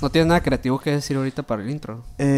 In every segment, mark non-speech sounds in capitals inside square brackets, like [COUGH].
¿No tienes nada creativo que decir ahorita para el intro? Eh,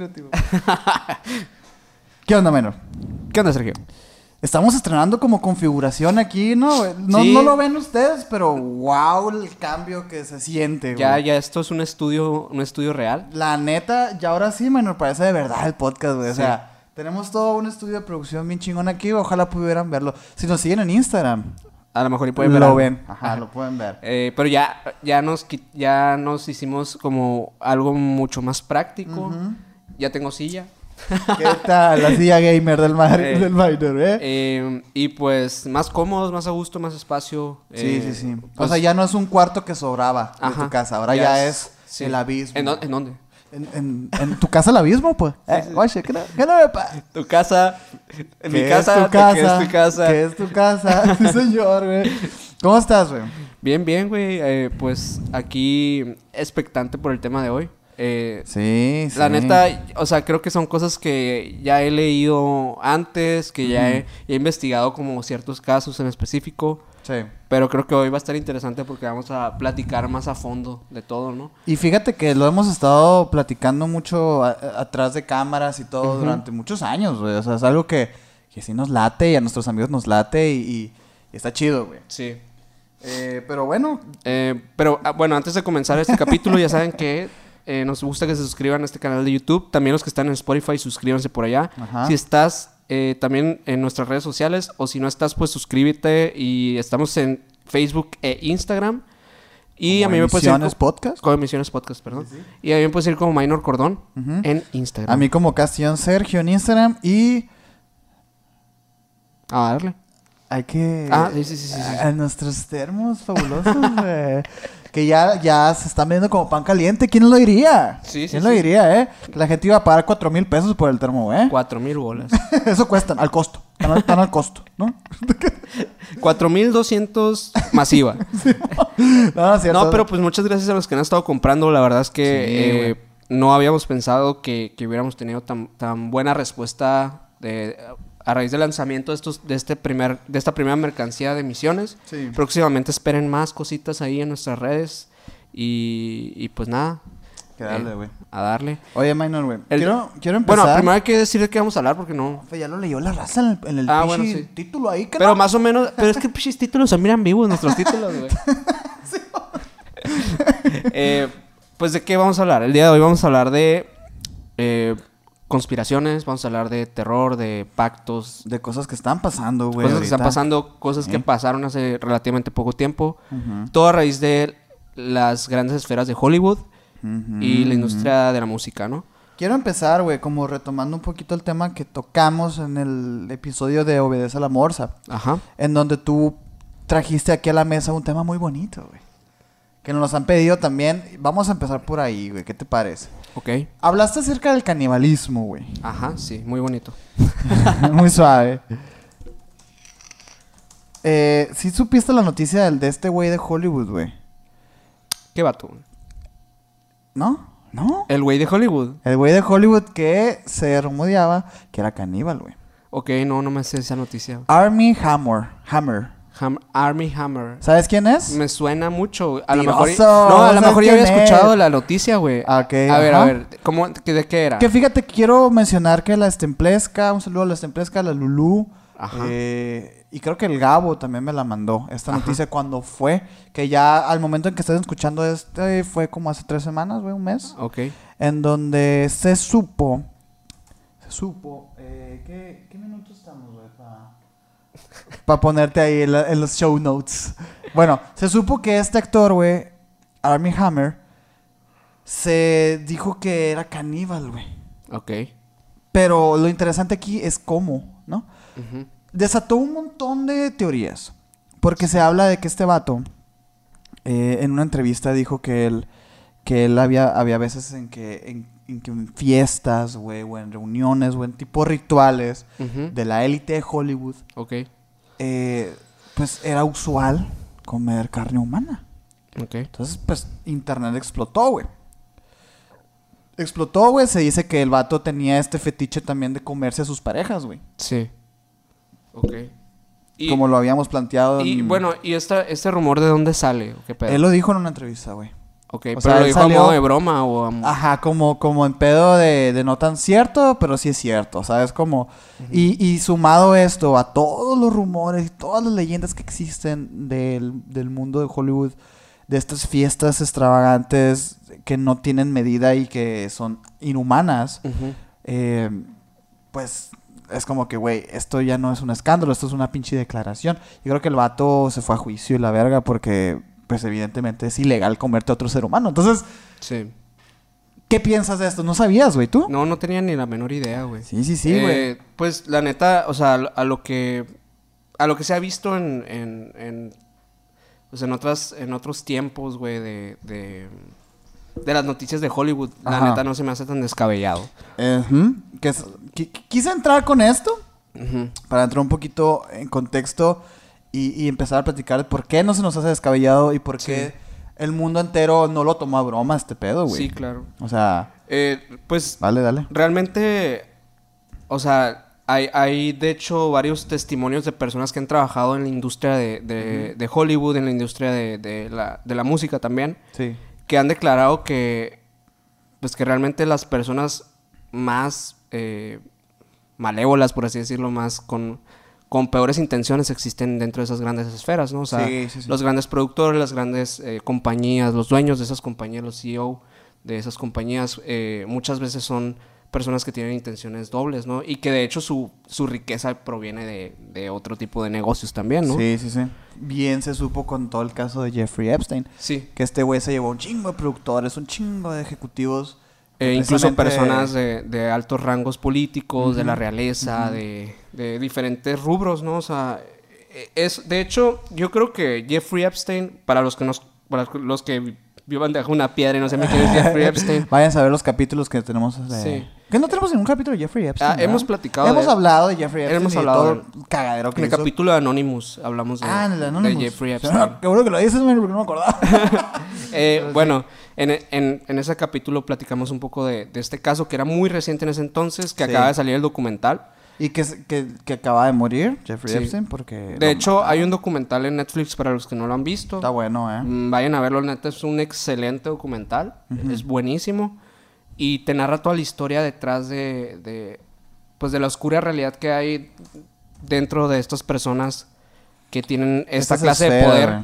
creativo. [LAUGHS] ¿Qué onda, menor? ¿Qué onda, Sergio? Estamos estrenando como configuración aquí, ¿no? No, Sí. no lo ven ustedes, pero wow el cambio que se siente, Ya, güey. ya esto es un estudio, un estudio real. La neta, ya ahora sí, menor, parece de verdad el podcast, güey. O Sí. sea, tenemos todo un estudio de producción bien chingón aquí. Ojalá pudieran verlo. Si nos siguen en Instagram, A lo mejor y pueden ver lo ven. Ajá, Ajá. lo pueden ver. Eh, pero ya, ya, nos, ya nos hicimos como algo mucho más práctico. Ujú. Ya tengo silla. ¿Qué tal? La silla gamer del, mar, Eh, del minor, ¿eh? Eh, y pues más cómodos, más a gusto, más espacio. Sí, eh, sí, sí. o pues- sea, ya no es un cuarto que sobraba de Ajá. tu casa. Ahora Ya ya, es- sí. el abismo. ¿En, dó- en dónde? En, en- en tu casa el abismo, pues. Eh, Oye, ¿qué no, qué no Tu casa. En mi ¿Qué casa. es tu ¿de casa? ¿Qué es tu casa? ¿Qué es tu casa? [LAUGHS] Sí, señor, güey. ¿Cómo estás, güey? Bien, bien, güey. eh, pues aquí expectante por el tema de hoy. Eh, Sí, sí. La neta, o sea, creo que son cosas que ya he leído antes, que ya he, he investigado como ciertos casos en específico, Sí. pero creo que hoy va a estar interesante porque vamos a platicar más a fondo de todo, ¿no? Y fíjate que lo hemos estado platicando mucho a- a- atrás de cámaras y todo durante muchos años, güey. O sea, es algo que, que sí nos late y a nuestros amigos nos late y, y- y está chido, güey. Sí. Eh, pero bueno, Eh, pero ah, bueno, antes de comenzar este capítulo, ya saben que eh, nos gusta que se suscriban a este canal de YouTube. También los que están en Spotify, suscríbanse por allá. Ajá. Si estás eh, también en nuestras redes sociales o si no estás, pues suscríbete. Y estamos en Facebook e Instagram. Y a mí me puedes ir Emisiones co- Podcast. Con emisiones podcast, perdón. Y a mí me puedes ir como Minor Cordón en Instagram. A mí como Castellón Sergio en Instagram y A darle. hay que... Ah, sí, sí, sí, sí. A nuestros termos fabulosos, [LAUGHS] güey. Que ya, ya se están viendo como pan caliente. ¿Quién lo diría? Sí, sí, ¿Quién lo sí. diría, eh? Que la gente iba a pagar cuatro mil pesos por el termo, ¿eh? Cuatro mil bolas. [LAUGHS] Eso cuestan, al costo. Están al, están al costo, ¿no? Cuatro mil doscientos masiva. [LAUGHS] No, es cierto. No, pero pues muchas gracias a los que han estado comprando. La verdad es que Sí, eh, no habíamos pensado que, que hubiéramos tenido tan, tan buena respuesta de, a raíz del lanzamiento de, estos, de, este primer, de esta primera mercancía de misiones. Sí. Próximamente esperen más cositas ahí en nuestras redes. Y, y pues nada. Que darle, eh, güey. a darle. Oye, Minor, güey. Quiero, quiero empezar. Bueno, primero hay que decir de qué vamos a hablar porque no. Pues ya lo leyó la raza en el, en el Ah, bueno, sí. título ahí, que Pero no? más o menos. [LAUGHS] Pero es que pinches títulos son miran vivos nuestros títulos, güey. [LAUGHS] [LAUGHS] Eh, pues de qué vamos a hablar. El día de hoy vamos a hablar de eh, conspiraciones, vamos a hablar de terror, de pactos, De cosas que están pasando, güey. cosas que están pasando, cosas que pasaron hace relativamente poco tiempo. Todo a raíz de las grandes esferas de Hollywood y la industria de la música, ¿no? Quiero empezar, güey, como retomando un poquito el tema que tocamos en el episodio de Obedece a la Morsa. Ajá. En donde tú trajiste aquí a la mesa un tema muy bonito, güey. Que nos han pedido también. Vamos a empezar por ahí, güey. ¿Qué te parece? Ok. Hablaste acerca del canibalismo, güey. Ajá, sí, muy bonito. [LAUGHS] Muy suave. Eh, ¿Sí supiste la noticia del, de este güey de Hollywood, güey? ¿Qué vato? ¿No? ¿No? El güey de Hollywood. El güey de Hollywood que se rumoreaba que era caníbal, güey. Ok, no, no me sé esa noticia. Army Hammer. Hammer. Ham- Army Hammer. ¿Sabes quién es? Me suena mucho. A lo mejor. No, a lo ¿sabes mejor ya había escuchado es? la noticia, güey. A ver, a ver. ¿Cómo, ¿De qué era? Que fíjate, quiero mencionar que la Estemplesca, un saludo a la Estemplesca, la Lulú, Ajá. eh, y creo que el Gabo también me la mandó, esta Ajá. noticia cuando fue, que ya al momento en que estás escuchando este fue como hace tres semanas, güey, un mes, Ok. en donde se supo, se supo, eh, ¿qué, qué minutos estamos, güey? Para ponerte ahí en, la- en los show notes. Bueno, se supo que este actor, güey, Army Hammer, se dijo que era caníbal, güey. Ok. Pero lo interesante aquí es cómo, ¿no? Desató un montón de teorías. Porque se habla de que este vato, eh, en una entrevista dijo que él, que él había, había veces en que, en, en que en fiestas, güey, o en reuniones, o en tipo rituales de la élite de Hollywood, Ok, eh, pues era usual comer carne humana. ok. Entonces, pues, internet explotó, güey. Explotó, güey. Se dice que el vato tenía este fetiche también de comerse a sus parejas, güey. Sí. Ok. Y, Como lo habíamos planteado. y en- bueno, ¿y esta, este rumor de dónde sale? ¿O qué pedo? Él lo dijo en una entrevista, güey. Ok, o pero sea, lo dijo salió- a modo de broma o a... Ajá, como, como en pedo de, de no tan cierto, pero sí es cierto, ¿sabes? Como... y, y sumado esto a todos los rumores y todas las leyendas que existen del, del mundo de Hollywood, de estas fiestas extravagantes que no tienen medida y que son inhumanas, eh, pues es como que, güey, esto ya no es un escándalo, esto es una pinche declaración. Yo creo que el vato se fue a juicio y la verga porque, pues evidentemente es ilegal comerte a otro ser humano. Entonces, Sí. ¿qué piensas de esto? ¿No sabías, güey, tú? No, no tenía ni la menor idea, güey. Sí, sí, sí, güey. Eh, pues la neta, o sea, a lo que a lo que se ha visto en, en, en, pues, en otras en otros tiempos, güey, de, de de las noticias de Hollywood, la neta no se me hace tan descabellado. Eh, quise entrar con esto para entrar un poquito en contexto y, y empezar a platicar de por qué no se nos hace descabellado y por Sí. qué el mundo entero no lo tomó a broma este pedo, güey. Sí, claro. O sea, Eh, pues dale, dale. realmente, o sea, hay, hay de hecho varios testimonios de personas que han trabajado en la industria de, de- de Hollywood, en la industria de, de la, de la música también, Sí. que han declarado que, pues que realmente las personas más eh, malévolas, por así decirlo, más con, con peores intenciones existen dentro de esas grandes esferas, ¿no? O sea, Sí, sí, sí. los grandes productores, las grandes eh, compañías, los dueños de esas compañías, los CEO de esas compañías, eh, muchas veces son personas que tienen intenciones dobles, ¿no? Y que de hecho su, su riqueza proviene de, de otro tipo de negocios también, ¿no? Sí, sí, sí. Bien se supo con todo el caso de Jeffrey Epstein. Sí. Que este güey se llevó un chingo de productores, un chingo de ejecutivos. Eh, incluso personas de, de altos rangos políticos, de la realeza, de, de diferentes rubros, ¿no? O sea, eh, es, de hecho, yo creo que Jeffrey Epstein, para los que nos, para los que vivan debajo de una piedra y no sé quién es Jeffrey [LAUGHS] Epstein, Vayan a ver los capítulos que tenemos de... Sí. Que no tenemos ningún capítulo de Jeffrey Epstein. Ah, hemos platicado de Hemos hablado de Jeffrey Epstein. Hemos de hablado de cagadero que en el hizo. capítulo de Anonymous hablamos de, Ah, en el de Anonymous. Jeffrey [LAUGHS] Ah, Epstein. Qué bueno que lo dices, porque no me acordaba. [LAUGHS] Eh, bueno, en, en- en ese capítulo platicamos un poco de, de este caso que era muy reciente en ese entonces, que Sí. acaba de salir el documental. y que, que, que acaba de morir Jeffrey Sí. Epstein porque... De hecho, hay un documental en Netflix para los que no lo han visto. Está bueno, ¿eh? Mm, Vayan a verlo, neta, es un excelente documental. Es buenísimo. Y te narra toda la historia detrás de, de, pues de la oscura realidad que hay dentro de estas personas que tienen esta clase de poder.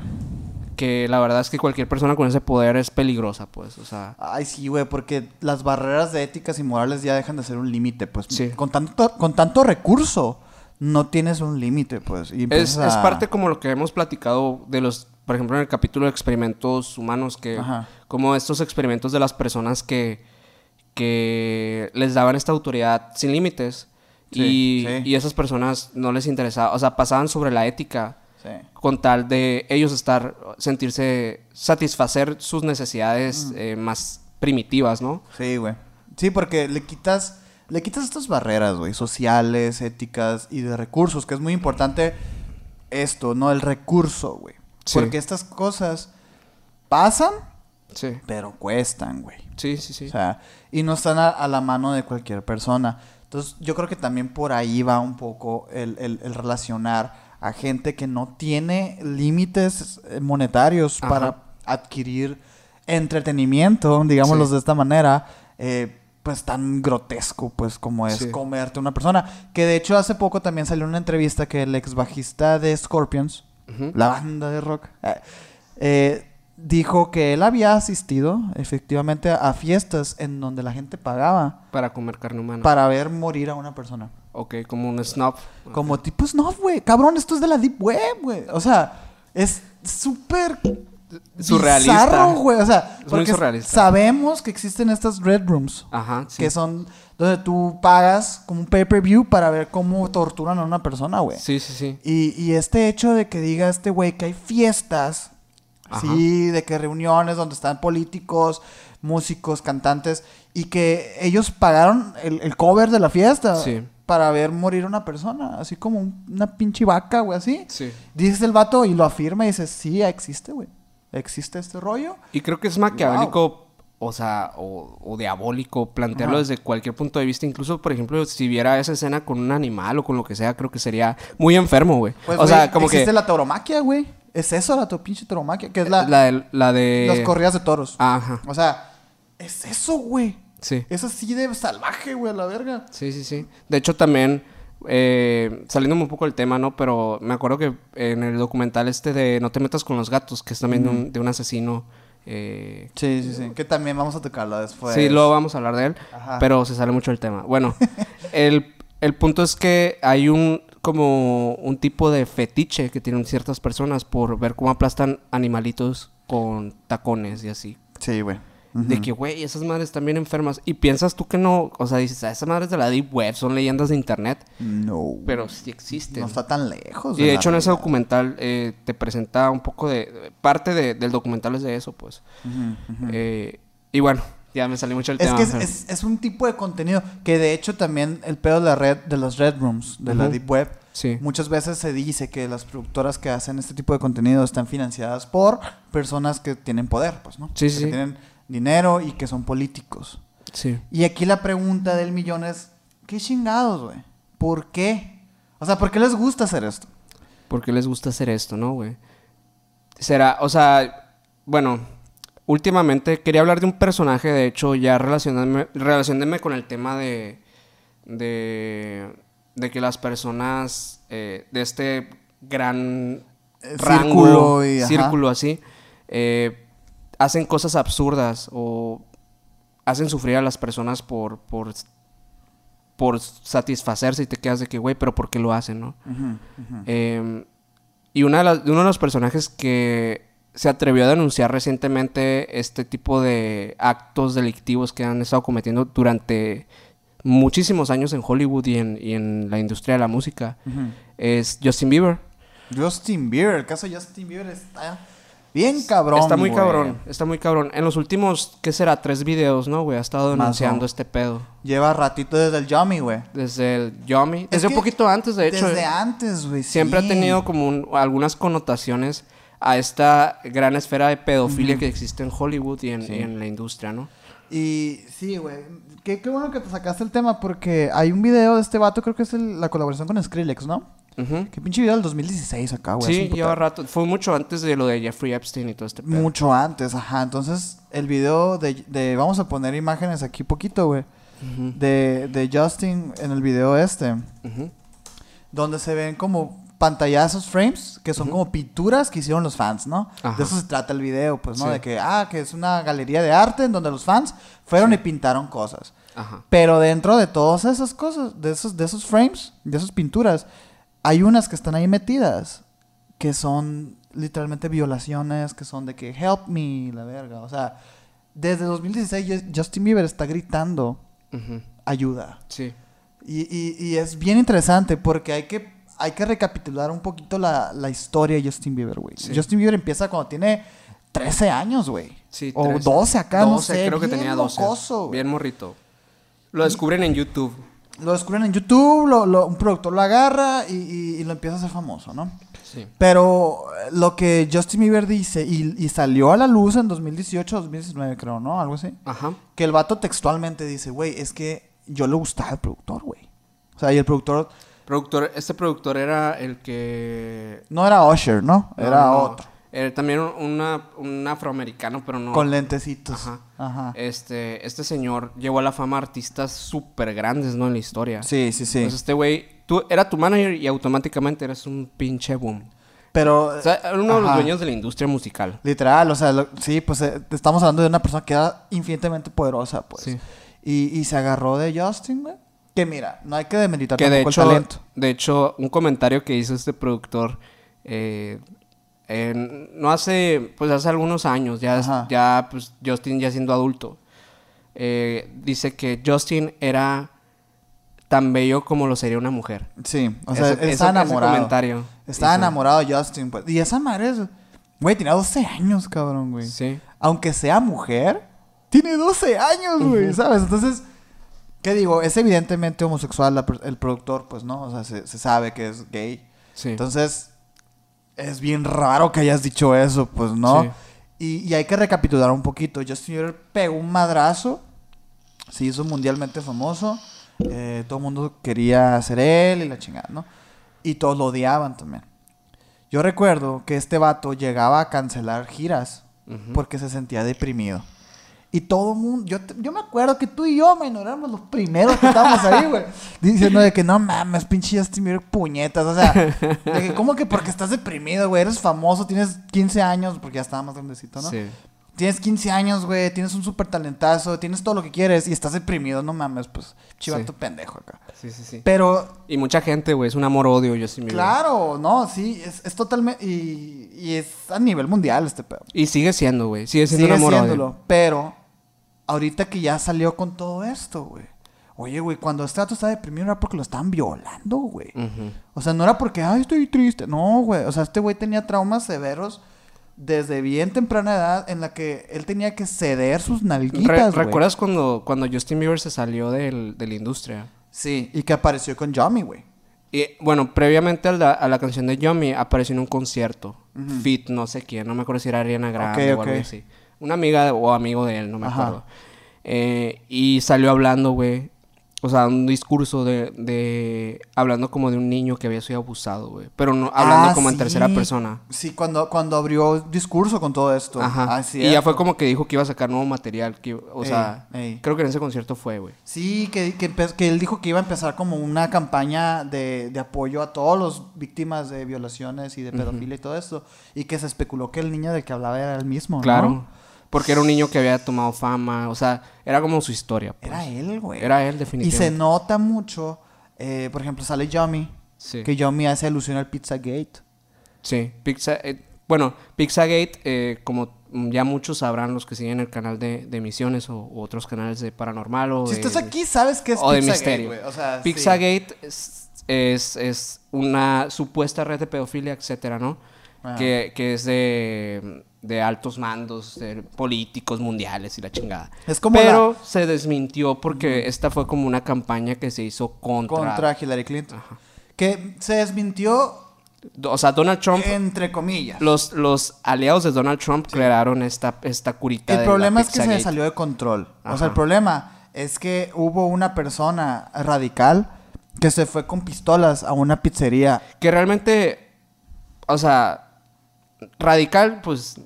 Que la verdad es que cualquier persona con ese poder es peligrosa, pues. O sea, Ay, sí, güey, porque las barreras de éticas y morales ya dejan de ser un límite, pues. Sí. Con tanto, con tanto recurso, no tienes un límite, pues. Y es, es parte como lo que hemos platicado de los, por ejemplo, en el capítulo de experimentos humanos, que Ajá. como estos experimentos de las personas que, que les daban esta autoridad sin límites Sí, y, sí. y esas personas no les interesaba, o sea, pasaban sobre la ética Sí. con tal de ellos estar, sentirse, satisfacer sus necesidades Mm. eh, más primitivas, ¿no? Sí, güey. Sí, porque le quitas, le quitas estas barreras, güey, sociales, éticas y de recursos, que es muy importante esto, ¿no? El recurso, güey. Sí. Porque estas cosas pasan, Sí, pero cuestan, güey. sí, sí, sí. O sea, y no están a, a la mano de cualquier persona. Entonces, yo creo que también por ahí va un poco el, el- el relacionar a gente que no tiene límites eh, monetarios Ajá. para adquirir entretenimiento, digámoslo Sí. de esta manera, eh, pues tan grotesco, pues como es Sí. comerte a una persona. Que de hecho hace poco también salió una entrevista que el ex bajista de Scorpions, la banda de rock, eh, eh, dijo que él había asistido efectivamente a fiestas en donde la gente pagaba Para comer carne humana. para ver morir a una persona. Ok, como un snob. Como tipo, no, güey, cabrón, esto es de la Deep Web, güey. O sea, es súper surrealista. bizarro, güey. O sea, Es porque sabemos que existen estas red rooms. Ajá, sí. Que son donde tú pagas como un pay-per-view para ver cómo torturan a una persona, güey. Sí, sí, sí. Y, y este hecho de que diga este güey que hay fiestas, Ajá. sí, de que reuniones donde están políticos, músicos, cantantes, y que ellos pagaron el, el cover de la fiesta Sí. Para ver morir a una persona, así como un- una pinche vaca, güey, así. Sí. Dice el vato y lo afirma y dice, sí, existe, güey. Existe este rollo. Y creo que es maquiavélico, o sea, o, o diabólico plantearlo Ajá. desde cualquier punto de vista. Incluso, por ejemplo, si viera esa escena con un animal o con lo que sea, creo que sería muy enfermo, güey. Pues, o sea, como que existe la tauromaquia, güey. Es eso, la tu pinche tauromaquia, que es la, la, de, la de... las corridas de toros. Ajá, O sea, es eso, güey. Sí. Es así de salvaje, güey, a la verga. Sí, sí, sí. De hecho, también, eh, saliéndome un poco del tema, ¿no? Pero me acuerdo que en el documental este de No te metas con los gatos, que es también de, un, de un asesino... eh, Sí, sí, sí. Que también vamos a tocarlo después. Sí, luego vamos a hablar de él, Ajá. pero se sale mucho del tema. Bueno, [LAUGHS] el, el punto es que hay un como un tipo de fetiche que tienen ciertas personas por ver cómo aplastan animalitos con tacones y así. Sí, güey. De que, güey, esas madres están bien enfermas. Y piensas tú que no, o sea, dices, "Ah, esas madres de la deep web son leyendas de internet, No. pero sí existen. no está tan lejos. y de hecho en ese realidad. documental eh, te presenta un poco de... Parte de- del documental es de eso, pues. Ujú, ujú. Eh, y bueno, ya me salí mucho del Es tema. que es, pero- es- es un tipo de contenido que de hecho también el pedo de la red, de los red rooms, de la deep web, Sí. muchas veces se dice que las productoras que hacen este tipo de contenido están financiadas por personas que tienen poder, pues, ¿no? Sí, sí, Que sí. tienen dinero y que son políticos. Sí. Y aquí la pregunta del millón es, ¿qué chingados, güey? ¿Por qué? O sea, ¿por qué les gusta hacer esto? ¿Por qué les gusta hacer esto, no, güey? Será, o sea, bueno, últimamente quería hablar de un personaje, de hecho, ya relacionándome, relacionándome con el tema de, de, de que las personas eh, de este gran Eh, rango, círculo y, ajá. círculo así, eh, hacen cosas absurdas o hacen sufrir a las personas por, por, por satisfacerse y te quedas de que, güey, pero ¿por qué lo hacen, no? Eh, y una de las- uno de los personajes que se atrevió a denunciar recientemente este tipo de actos delictivos que han estado cometiendo durante muchísimos años en Hollywood y en, y en la industria de la música es Justin Bieber. Justin Bieber, el caso de Justin Bieber está bien cabrón. está muy güey. cabrón, está muy cabrón. En los últimos, ¿qué será? Tres videos, ¿no, güey? Ha estado denunciando este pedo. Lleva ratito desde el Yummy, güey. Desde el Yomi, Es desde un poquito antes, de hecho. Desde eh. antes, güey. siempre sí. ha tenido como un- algunas connotaciones a esta gran esfera de pedofilia que existe en Hollywood y en, Sí. y en la industria, ¿no? Y sí, güey. Qué, qué bueno que te sacaste el tema porque hay un video de este vato, creo que es el- la colaboración con Skrillex, ¿no? Ujú. Qué pinche video del 2016 acá, güey. Sí, lleva rato. Fue mucho antes de lo de Jeffrey Epstein y todo este pedo. Mucho antes, ajá. Entonces, el video de, de- Vamos a poner imágenes aquí poquito, güey. De, de Justin en el video este. Donde se ven como pantallazos, frames, que son como pinturas que hicieron los fans, ¿no? Ajá. De eso se trata el video, pues, ¿no? Sí. De que, ah, que es una galería de arte en donde los fans fueron y pintaron cosas. Ajá. Pero dentro de todas esas cosas, de esos, de esos frames, de esas pinturas, hay unas que están ahí metidas que son literalmente violaciones, que son de que help me, la verga. O sea, desde 2016 Ju- Justin Bieber está gritando Ujú. ayuda. Sí. Y, y- y es bien interesante porque hay que, hay que recapitular un poquito la, la historia de Justin Bieber, güey. Sí. Justin Bieber empieza cuando tiene 13 años, güey. Sí, o 13. 12 acá, no 12, sé. creo que bien tenía 12. locoso, güey. Bien morrito. Lo descubren en YouTube. Lo descubren en YouTube, lo- lo- un productor lo agarra y, y- y lo empieza a hacer famoso, ¿no? Sí. Pero eh, lo que Justin Bieber dice, y, y salió a la luz en 2018, 2019 creo, ¿no? Algo así. Ajá. Que el vato textualmente dice, güey, es que yo le gustaba al productor, güey. O sea, y el productor Productor, este productor era el que... no era Usher, ¿no? Era no, otro. Era también una, un afroamericano, pero no... Con lentecitos. Ajá. Ajá. Este, este señor llevó a la fama a artistas súper grandes, ¿no? En la historia. Sí, sí, sí. Entonces este güey, tú era tu manager y automáticamente eres un pinche boom. Pero, O sea, era uno de los dueños de la industria musical. literal, o sea, lo- sí, pues eh, estamos hablando de una persona que era infinitamente poderosa, pues. Sí. Y, y se agarró de Justin, güey. Que mira, no hay que demeritar Que de tampoco hecho, el talento. de hecho, un comentario que hizo este productor, eh, no hace, pues hace algunos años, ya, Ajá. ya pues Justin ya siendo adulto, eh, dice que Justin era tan bello como lo sería una mujer. Sí, o sea, Eso- eso- está ese enamorado. comentario Estaba hizo. enamorado de Justin, pues. Y esa madre es. Güey, tenía 12 años, cabrón, güey. Sí. Aunque sea mujer, tiene 12 años, güey, ¿sabes? Entonces, ¿qué digo? Es evidentemente homosexual la el productor, pues, ¿no? O sea, se, se sabe que es gay. Sí. Entonces, es bien raro que hayas dicho eso, pues, ¿no? Sí. Y, y hay que recapitular un poquito. Justin Bieber pegó un madrazo, se hizo mundialmente famoso, eh, todo el mundo quería ser él y la chingada, ¿no? Y todos lo odiaban también. Yo recuerdo que este vato llegaba a cancelar giras porque se sentía deprimido. Y todo el mundo, yo, yo me acuerdo que tú y yo, men, éramos los primeros que estábamos ahí, güey. [LAUGHS] Diciendo de que no mames, pinche Justin Bieber, puñetas. O sea, de que, ¿cómo que porque estás deprimido, güey? Eres famoso, tienes 15 años, porque ya estaba más grandecito, ¿no? Sí. Tienes 15 años, güey, tienes un súper talentazo, tienes todo lo que quieres y estás deprimido, no mames, pues, chivato Sí. pendejo acá. Sí, sí, sí. Pero Y mucha gente, güey, es un amor-odio Justin Bieber. Claro, no, sí, es, es totalmente. Y, y es a nivel mundial este pedo. Y sigue siendo, güey. Sigue siendo Sigue un amor-odio. pero ahorita que ya salió con todo esto, güey. Oye, güey, cuando este dato estaba deprimido era porque lo estaban violando, güey. Ujú. O sea, no era porque, ay, estoy triste. No, güey. O sea, este güey tenía traumas severos desde bien temprana edad en la que él tenía que ceder sus Re- nalguitas, güey. ¿Recuerdas cuando, cuando Justin Bieber se salió del- de la industria? Sí, y que apareció con Yummy, güey. Y bueno, previamente a la, a la canción de Yummy apareció en un concierto. Ujú. Fit, no sé quién, no me acuerdo si era Ariana Grande Ok, o algo ok. así. Una amiga o amigo de él, no me Ajá. acuerdo. Eh, y salió hablando, güey. O sea, un discurso de, de. Hablando como de un niño que había sido abusado, güey. Pero no, hablando Ah, como en sí. tercera persona. Sí, cuando, cuando abrió discurso con todo esto. Ajá. Ah, y ya fue como que dijo que iba a sacar nuevo material. Que, o Ey, sea, ey. creo que en ese concierto fue, güey. Sí, que, que, empe- que él dijo que iba a empezar como una campaña de, de apoyo a todos los víctimas de violaciones y de pedofilia y todo esto. Y que se especuló que el niño del que hablaba era el mismo, ¿no? Porque era un niño que había tomado fama. O sea, era como su historia. pues. Era él, güey. Era él, Y definitivamente. se nota mucho, eh, por ejemplo, sale Yummy, Sí. que Yummy hace alusión al Pizzagate. Sí, Pizza, eh, bueno, Pizzagate, eh, como ya muchos sabrán los que siguen el canal de, de Misiones o, u otros canales de Paranormal o Si de, estás aquí, sabes que es o de Pizzagate, misterio. güey. O sea, sí. Pizzagate es, es, es una supuesta red de pedofilia, etcétera, ¿no? Que, que es de, de altos mandos, de políticos mundiales y la chingada. Es como Pero se desmintió porque esta fue como una campaña que se hizo contra... contra Hillary Clinton. Que se desmintió O sea, Donald Trump... entre comillas. Los, los aliados de Donald Trump crearon esta, esta curita El de problema es que se salió de control. O sea, el problema es que hubo una persona radical que se fue con pistolas a una pizzería. Que realmente, o sea, radical, pues,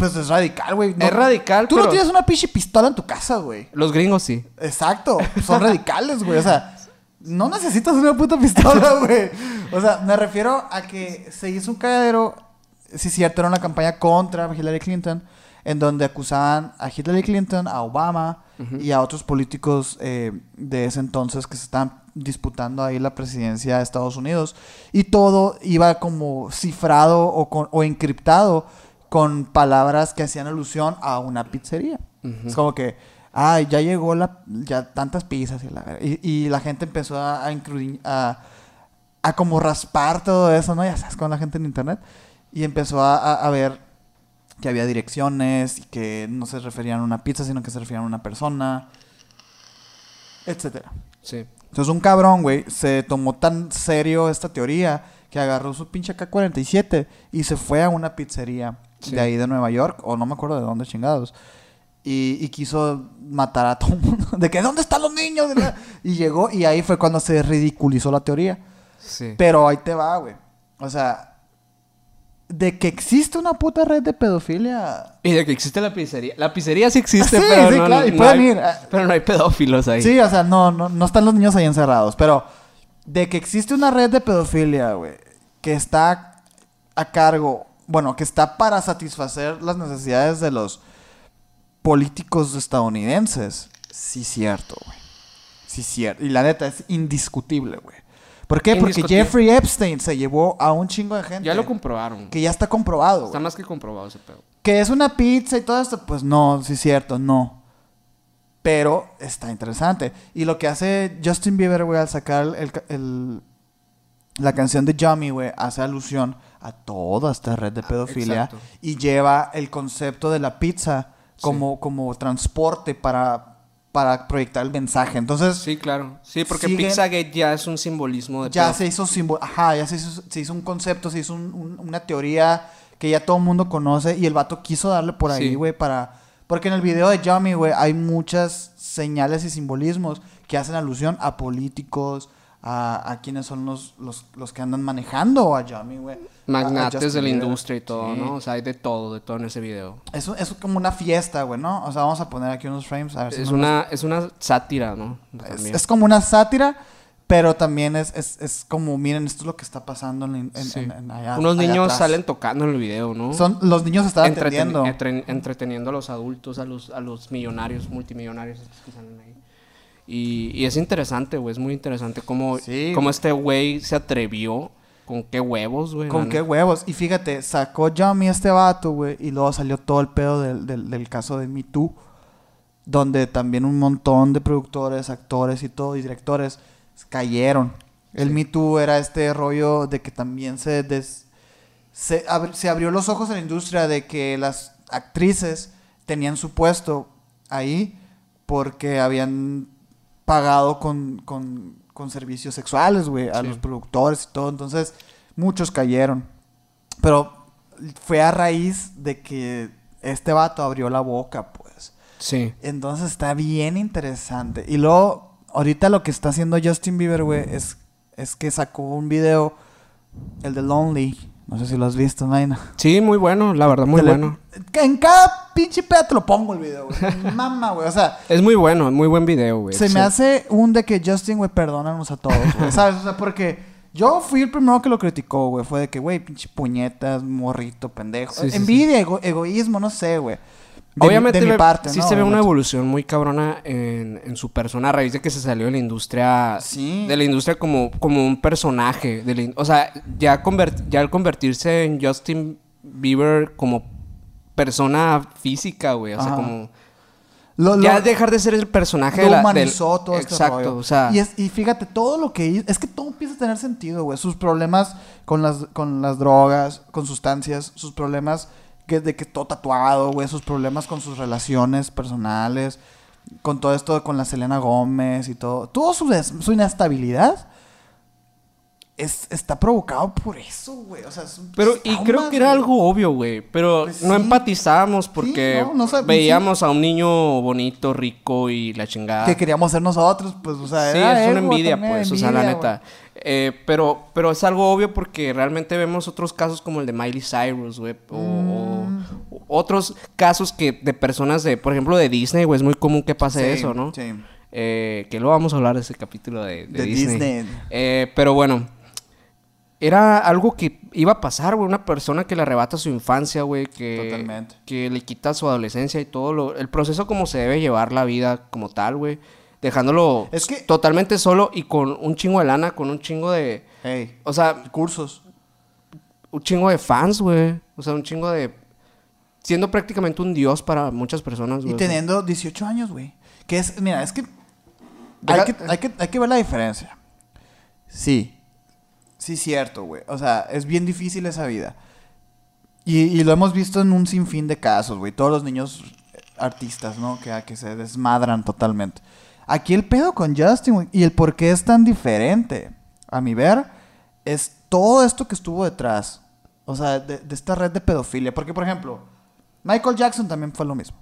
Pues es radical, güey. No- es radical, Tú pero no tienes una pinche pistola en tu casa, güey. los gringos sí. Exacto. Son [LAUGHS] radicales, güey. O sea, no necesitas una puta pistola, [LAUGHS] güey. O sea, me refiero a que se hizo un cagadero. Sí, cierto, era una campaña contra Hillary Clinton. En donde acusaban a Hillary Clinton, a Obama y a otros políticos eh, de ese entonces que se estaban disputando ahí la presidencia de Estados Unidos. Y todo iba como cifrado o, con- o encriptado con palabras que hacían alusión a una pizzería. Es como que, ay, ya llegó la, ya tantas pizzas y la, y, y la gente empezó a, a, incluir- a, a como raspar todo eso, ¿no? Ya sabes, con la gente en internet. Y empezó a ver que había direcciones y que no se referían a una pizza, sino que se referían a una persona, etcétera. Sí. Entonces un cabrón, güey, se tomó tan serio esta teoría que agarró su pinche K-47 y se fue a una pizzería Sí. de ahí de Nueva York, o no me acuerdo de dónde chingados. Y, y quiso matar a [LAUGHS] todo el mundo. De que, ¿dónde están los niños? Y llegó, y ahí fue cuando se ridiculizó la teoría. Sí. Pero ahí te va, güey. O sea, de que existe una puta red de pedofilia. Y de que existe la pizzería. La pizzería sí existe, Sí, pero, sí, no, claro, y no pueden hay, ir. pero no hay pedófilos ahí. Sí, o sea, no, no, no están los niños ahí encerrados. Pero de que existe una red de pedofilia, güey, que está a cargo, bueno, que está para satisfacer las necesidades de los políticos estadounidenses. Sí, cierto, güey. Sí, cierto. Y la neta es indiscutible, güey. ¿Por qué? Porque. Jeffrey Epstein se llevó a un chingo de gente. Ya lo comprobaron. Que ya está comprobado. Está güey. más que comprobado ese pedo. Que es una pizza y todo esto, pues no, sí es cierto, no. Pero está interesante. Y lo que hace Justin Bieber, güey, al sacar el, el- la canción de Yummy, güey, hace alusión a toda esta red de pedofilia exacto. y lleva el concepto de la pizza como, como transporte para, para proyectar el mensaje. Entonces, Sí, claro. Sí, porque Pizzagate ya es un simbolismo de ya pedo. se hizo símbolo, ajá, ya se hizo, se hizo un concepto, se hizo un- un- una teoría que ya todo el mundo conoce y el vato quiso darle por ahí, Sí. güey, para... Porque en el video de Yummy, güey, hay muchas señales y simbolismos que hacen alusión a políticos, a, a quienes son los, los, los que andan manejando a Yummy, güey. A- a Magnates de la industria y todo, Sí. ¿no? O sea, hay de todo, de todo en ese video. Es, es como una fiesta, güey, ¿no? O sea, vamos a poner aquí unos frames. A ver si Es no una, es una sátira, ¿no? es, es como una sátira, pero también es, es, es como, miren, esto es lo que está pasando en, en- Sí. en- en allá- Unos allá niños atrás. salen tocando en el video, ¿no? Son, los niños estaban Entreten- atendiendo. entre- entreteniendo a los adultos, a los, a los millonarios, multimillonarios que salen ahí. Y, y es interesante, güey, es muy interesante cómo, Sí, cómo este güey se atrevió, con qué huevos, güey. Con qué huevos. Y fíjate, sacó Yummy este vato, güey. Y luego salió todo el pedo del, del, del caso de Me Too. Donde también un montón de productores, actores y todo, y directores cayeron. El Sí. Me Too era este rollo de que también se, des- se, se abrió los ojos a la industria de que las actrices tenían su puesto ahí porque habían pagado con, con, con servicios sexuales, güey, a Sí. los productores y todo. Entonces, muchos cayeron. Pero fue a raíz de que este vato abrió la boca, pues. Sí. Entonces está bien interesante. Y luego, ahorita lo que está haciendo Justin Bieber, güey, es, es que sacó un video, el de Lonely. No sé si lo has visto, Naina. Sí, muy bueno, la verdad, muy Te le- bueno. En cada pinche peda te lo pongo el video, güey. [LAUGHS] Mamá, güey. O sea, Es muy bueno, muy buen video, güey. se Sí. me hace un de que Justin, güey, perdónanos a todos, güey. [LAUGHS] ¿Sabes? O sea, porque yo fui el primero que lo criticó, güey. Fue de que, güey, pinche puñetas, morrito, pendejo. Sí, sí, Envidia, ego- egoísmo, no sé, güey. De mi- Obviamente, de mi ve- parte, sí ¿no? se ve una evolución muy cabrona en, en su persona a raíz de que se salió de la industria. Sí. De la industria como, como un personaje. de la o sea, ya, convert- ya al convertirse en Justin Bieber como persona física, güey. O sea, como. Lo- lo- ya dejar de ser el personaje lo de la. del- humanizó todo este Exacto, rollo. o sea. Y, es- y fíjate, todo lo que hizo... Es que todo empieza a tener sentido, güey. Sus problemas con las, con las drogas, con sustancias, sus problemas que, de que todo tatuado, güey. Sus problemas con sus relaciones personales, con todo esto con la Selena Gómez y todo. Todo su, su inestabilidad es, está provocado por eso, güey. O sea, es un Pero, y traumas, creo que era güey. algo obvio, güey. Pero Pues no sí. empatizábamos porque no, no sab- veíamos a un niño bonito, rico y la chingada. Que queríamos ser nosotros, pues, o sea, Sí, era es una envidia, también, pues, o sea, la neta. Eh, pero, pero es algo obvio porque realmente vemos otros casos como el de Miley Cyrus, güey, o, Mm. o otros casos que de personas de, por ejemplo, de Disney, güey, es muy común que pase Sí, eso, ¿no? Sí. Eh, que luego vamos a hablar de ese capítulo de, de De Disney. Disney. Eh, pero bueno, era algo que iba a pasar, güey, una persona que le arrebata su infancia, güey, que, Totalmente. que le quita su adolescencia y todo lo, el proceso como se debe llevar la vida como tal, güey. Dejándolo Es que- totalmente solo y con un chingo de lana, con un chingo de... Hey, O sea, cursos. un chingo de fans, güey. O sea, un chingo de... Siendo prácticamente un dios para muchas personas, güey. Y teniendo 18 años, güey. Que es, mira, es que Deja- hay, que hay que hay que ver la diferencia. Sí. Sí, cierto, güey. O sea, es bien difícil esa vida. Y, y lo hemos visto en un sinfín de casos, güey. Todos los niños artistas, ¿no? Que, que se desmadran totalmente. Aquí el pedo con Justin, y el por qué es tan diferente, a mi ver, es todo esto que estuvo detrás. O sea, de, de esta red de pedofilia. Porque, por ejemplo, Michael Jackson también fue lo mismo.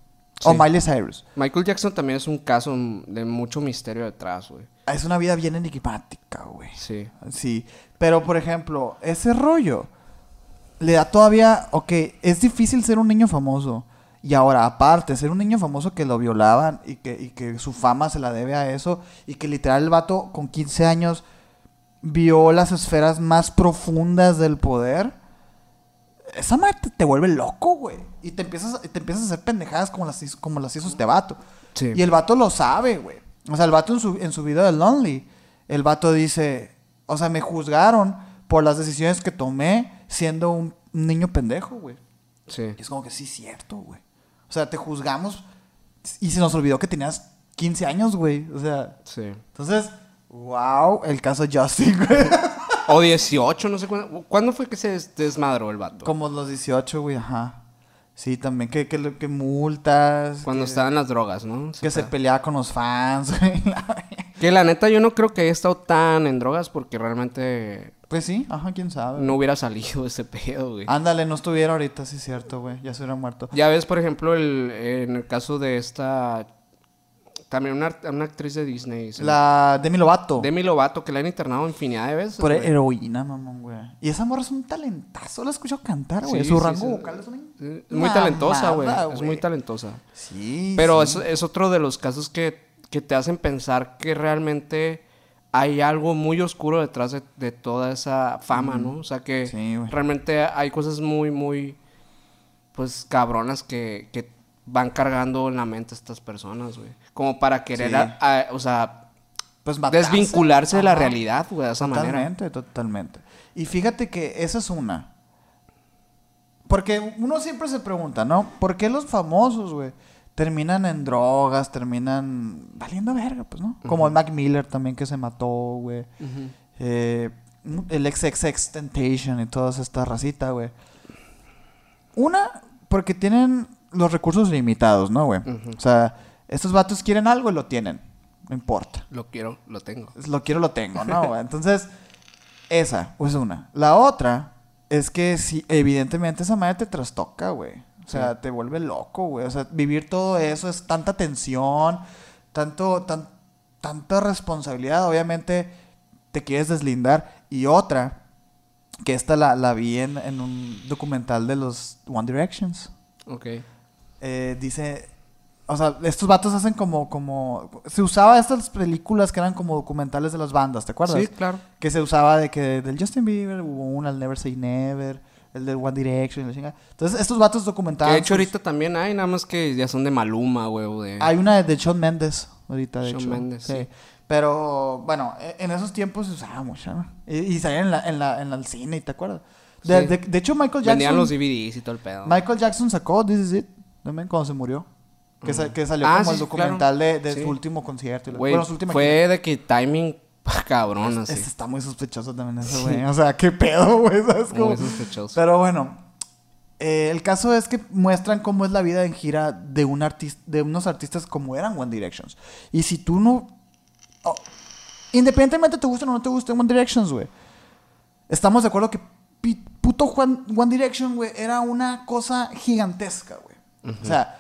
O. Miley Cyrus. Michael Jackson también es un caso de mucho misterio detrás, güey. Es una vida bien enigmática, güey. Sí. Sí. Pero, por ejemplo, ese rollo le da todavía. Ok, es difícil ser un niño famoso. Y ahora, aparte, ser un niño famoso que lo violaban y que, y que su fama se la debe a eso. Y que literal el vato con 15 años vio las esferas más profundas del poder. Esa madre te, te vuelve loco, güey. Y te empiezas, a- te empiezas a hacer pendejadas como las, hizo- como las hizo este vato. Sí. Y el vato lo sabe, güey. O sea, el vato en su, en su video de Lonely, el vato dice, o sea, me juzgaron por las decisiones que tomé siendo un niño pendejo, güey. Sí. Y es como que sí, cierto, güey. O sea, te juzgamos y se nos olvidó que tenías 15 años, güey. O sea, Sí. entonces, wow, el caso Justin, güey. O 18, no sé cuándo. ¿Cuándo fue que se des- desmadró el vato? Como los 18, güey, ajá. Sí, también que, que, que multas. Cuando que, estaban las drogas, ¿no? Que se peleaba con los fans, [LAUGHS] güey. Que la neta yo no creo que haya estado tan en drogas porque realmente Pues sí, ajá, quién sabe. no hubiera salido [LAUGHS] ese pedo, güey. Ándale, no estuviera ahorita, sí es cierto, güey. Ya se hubiera muerto. Ya ves, por ejemplo, el, en el caso de esta... También una, una actriz de Disney. La Demi Lovato. Demi Lovato, que la han internado infinidad de veces. Por güey. heroína, mamón, güey. Y esa morra es un talentazo. La he escuchado cantar, güey. Sí, Su sí, rango vocal es una muy talentosa, güey. Es muy talentosa. Sí, Pero es, es otro de los casos que, que te hacen pensar que realmente hay algo muy oscuro detrás de, de toda esa fama, ¿no? O sea que Sí, realmente hay cosas muy, muy, pues, cabronas que, que van cargando en la mente a estas personas, güey. Como para querer, Sí. a- a- o sea, Pues matarse. desvincularse de la Ajá. realidad, güey, de esa manera. Totalmente, totalmente. Y fíjate que esa es una. Porque uno siempre se pregunta, ¿no? ¿Por qué los famosos, güey, terminan en drogas, terminan valiendo verga, pues, ¿no? Como el Mac Miller también que se mató, güey. Eh, el XXX Temptation y toda esta racita, güey. Una, porque tienen los recursos limitados, ¿no, güey? O sea, estos vatos quieren algo y lo tienen. No importa. Lo quiero, lo tengo. Lo quiero, lo tengo, ¿no? güey? [LAUGHS] Entonces, esa es una. La otra es que si evidentemente esa madre te trastoca, güey. O sea, te vuelve loco, güey. O sea, vivir todo eso es tanta tensión, tanto, tan, tanta responsabilidad. Obviamente te quieres deslindar. Y otra, que esta la, la vi en, en un documental de los One Directions. Ok. Eh, dice, o sea, estos vatos hacen como, como, se usaba estas películas que eran como documentales de las bandas, ¿te acuerdas? Sí, claro. Que se usaba de que del Justin Bieber hubo una, el Never Say Never, el del One Direction, y la chingada. Entonces, estos vatos Que documentaban. de hecho sus- ahorita también hay, nada más que ya son de Maluma, güey, de... Hay una de Shawn Mendes, ahorita, de Shawn hecho. Mendes, sí. Pero, bueno, e- en esos tiempos se usaba mucho, ¿no? Y, y salían en la, en la, en el cine, ¿te acuerdas? De, Sí. de- de hecho, Michael Jackson. Vendían los DVDs y todo el pedo. Michael Jackson sacó This Is It también cuando se murió. Que, sa- que salió Ah, como sí, el documental de, de Sí. su último concierto. y la- Güey, bueno, su última fue de que timing [LAUGHS] cabrón, gira. así. Este está muy sospechoso también eso, güey. O sea, qué pedo, [LAUGHS] güey. ¿Sabes cómo? Muy sospechoso. Pero bueno, eh, el caso es que muestran cómo es la vida en gira de, un artista, de unos artistas como eran One Directions. Y si tú no... oh, independientemente te gusten o no te gusten One Directions, güey. Estamos de acuerdo que puto Juan- One Direction, güey, era una cosa gigantesca, güey. O sea,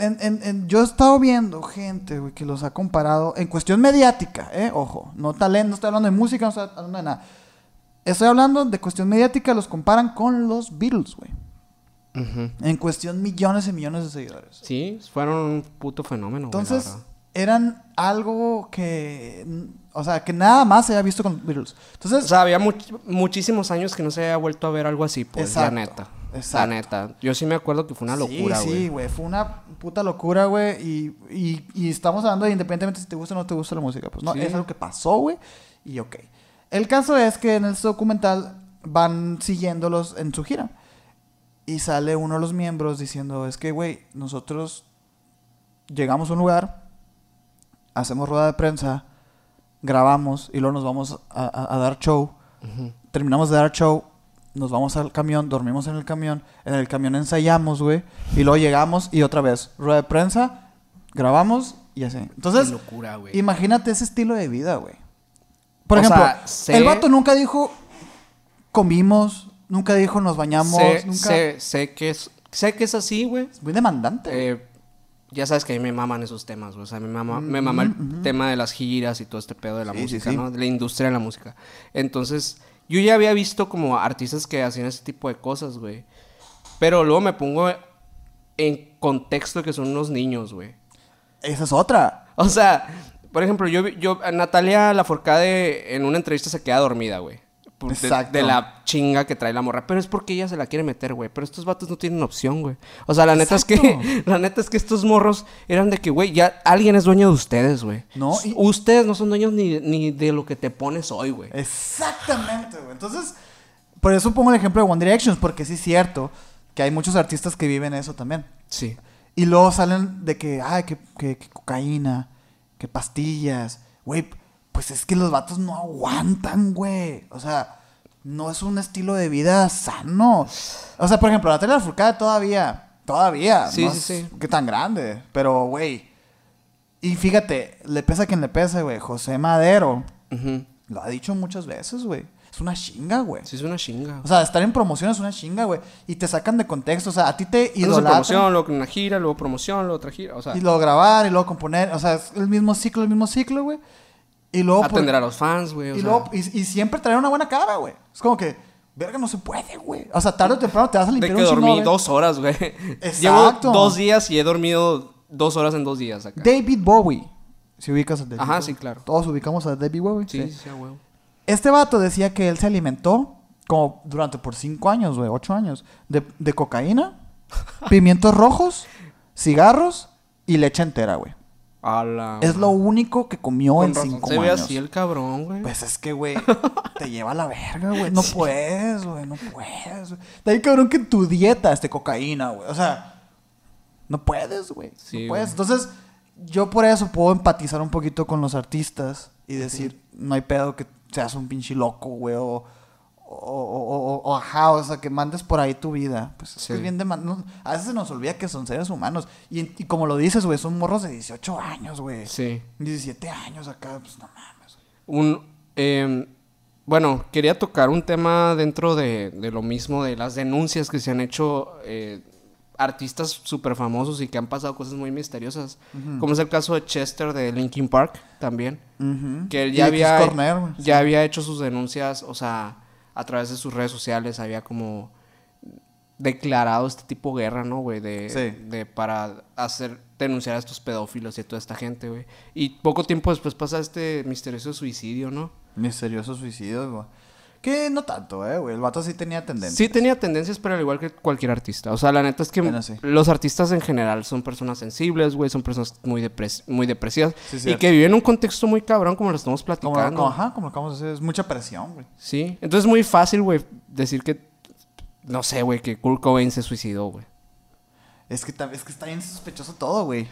en- en- en- yo he estado viendo gente, güey, que los ha comparado en cuestión mediática, ¿eh? Ojo, no talento, no estoy hablando de música, no estoy hablando de nada. Estoy hablando de cuestión mediática, los comparan con los Beatles, güey. En cuestión millones y millones de seguidores. Sí, fueron un puto fenómeno, güey, Entonces, verdad. eran algo que, o sea, que nada más se había visto con los Beatles. Entonces, O sea, había much- muchísimos años que no se había vuelto a ver algo así, pues, Exacto, la neta. Exacto. La neta. Yo sí me acuerdo que fue una locura, Sí, güey. sí, güey. Fue una puta locura, güey. Y, y, y estamos hablando de independientemente si te gusta o no te gusta la música. Pues no, Sí. es algo que pasó, güey. Y ok. El caso es que en este documental van siguiéndolos en su gira. Y sale uno de los miembros diciendo, es que, güey, nosotros llegamos a un lugar, hacemos rueda de prensa, grabamos y luego nos vamos a, a- a dar show. Ujú. Terminamos de dar show, nos vamos al camión, dormimos en el camión, en el camión ensayamos, güey, y luego llegamos y otra vez, rueda de prensa, grabamos y así. Entonces, Qué locura, güey. imagínate ese estilo de vida, güey. Por O ejemplo, sea, sé- el vato nunca dijo comimos, nunca dijo nos bañamos, sé, nunca... sé, sé que es, sé que es así, güey. Es muy demandante. Eh, ya sabes que a mí me maman esos temas, güey. O sea, me mama, me Mm, mama el ujú. tema de las giras y todo este pedo de la Sí, sí, música, sí. ¿no? De la industria de la música. Entonces, yo ya había visto como artistas que hacían ese tipo de cosas, güey. Pero luego me pongo en contexto que son unos niños, güey. Esa es otra. O sea, por ejemplo, yo, yo Natalia Lafourcade en una entrevista se queda dormida, güey. Por- de, de la chinga que trae la morra. Pero es porque ella se la quiere meter, güey. Pero estos vatos no tienen opción, güey. O sea, la neta es que, [LAUGHS] la neta es que estos morros eran de que, güey, ya alguien es dueño de ustedes, güey. No, y- Ustedes no son dueños ni, ni de lo que te pones hoy, güey. Exactamente, güey. Entonces, por eso pongo el ejemplo de One Direction, porque sí es cierto que hay muchos artistas que viven eso también. Sí. Y luego salen de que, ay, que, que- que cocaína, que pastillas. Güey, pues es que los vatos no aguantan, güey. O sea, no es un estilo de vida sano. O sea, por ejemplo, Natalia Lafourcade todavía, todavía. Sí, no sí, es sí. Que tan grande. Pero, güey. Y fíjate, le pesa a quien le pese, güey. José Madero lo ha dicho muchas veces, güey. Es una chinga, güey. Sí, es una chinga. O sea, estar en promoción es una chinga, güey. Y te sacan de contexto. O sea, a ti te idolatran. promoción, luego una gira, luego promoción, luego otra gira. O sea, Y luego grabar y luego componer. O sea, es el mismo ciclo, el mismo ciclo, güey. Y luego. por- atender a los fans, güey. y, luego y, y siempre traer una buena cara, güey. Es como que, verga, no se puede, güey. O sea, tarde o temprano te vas a De limpiar que un chingo, dormí dos horas, güey. Exacto. Llevo dos días y he dormido dos horas en dos días acá. David Bowie. Si ubicas a David Ajá, Bowie. sí, claro. Todos ubicamos a David Bowie. Sí, sí, sí, a huevo. Este vato decía que él se alimentó como durante por cinco años, güey, ocho años, de, de cocaína, [LAUGHS] pimientos rojos, cigarros y leche entera, güey. A la Es lo único que comió Con en razón cinco Se ve años. así el cabrón, güey. Pues es que, güey, [LAUGHS] te lleva a la verga, güey. No puedes, güey, no puedes. De ahí, cabrón, que en tu dieta esté cocaína, güey. O sea, no puedes, güey. Sí, no puedes. güey. Entonces, yo por eso puedo empatizar un poquito con los artistas y decir, no hay pedo que seas un pinche loco, güey, o, o, o- o- o, ajá, o sea, que mandes por ahí tu vida. Pues Sí. es bien de... man- no- a veces se nos olvida que son seres humanos. Y, y como lo dices, güey, son morros de 18 años, güey. Sí. 17 años acá, pues no mames. Un, eh, bueno, quería tocar un tema dentro de, de lo mismo, de las denuncias que se han hecho eh, artistas súper famosos y que han pasado cosas muy misteriosas. Como es el caso de Chester de Linkin Park también. Que él ya había, Corner, ya había hecho sus denuncias, o sea, a través de sus redes sociales había como declarado este tipo de guerra, ¿no, güey? De, Sí. de para hacer denunciar a estos pedófilos y a toda esta gente, güey. Y poco tiempo después pasa este misterioso suicidio, ¿no? Misterioso suicidio, güey. Que no tanto, eh, güey. El vato sí tenía tendencia. Sí tenía tendencias, pero al igual que cualquier artista. O sea, la neta es que Bueno, sí. los artistas en general son personas sensibles, güey, son personas muy, depres muy depresivas Sí, y que viven un contexto muy cabrón como lo estamos platicando. como- ajá, como lo acabamos de decir. Es mucha presión, güey. Sí, entonces es muy fácil, güey, decir que, no sé, güey, que Kurt Cobain se suicidó, güey. Es que, es que está bien sospechoso todo, güey.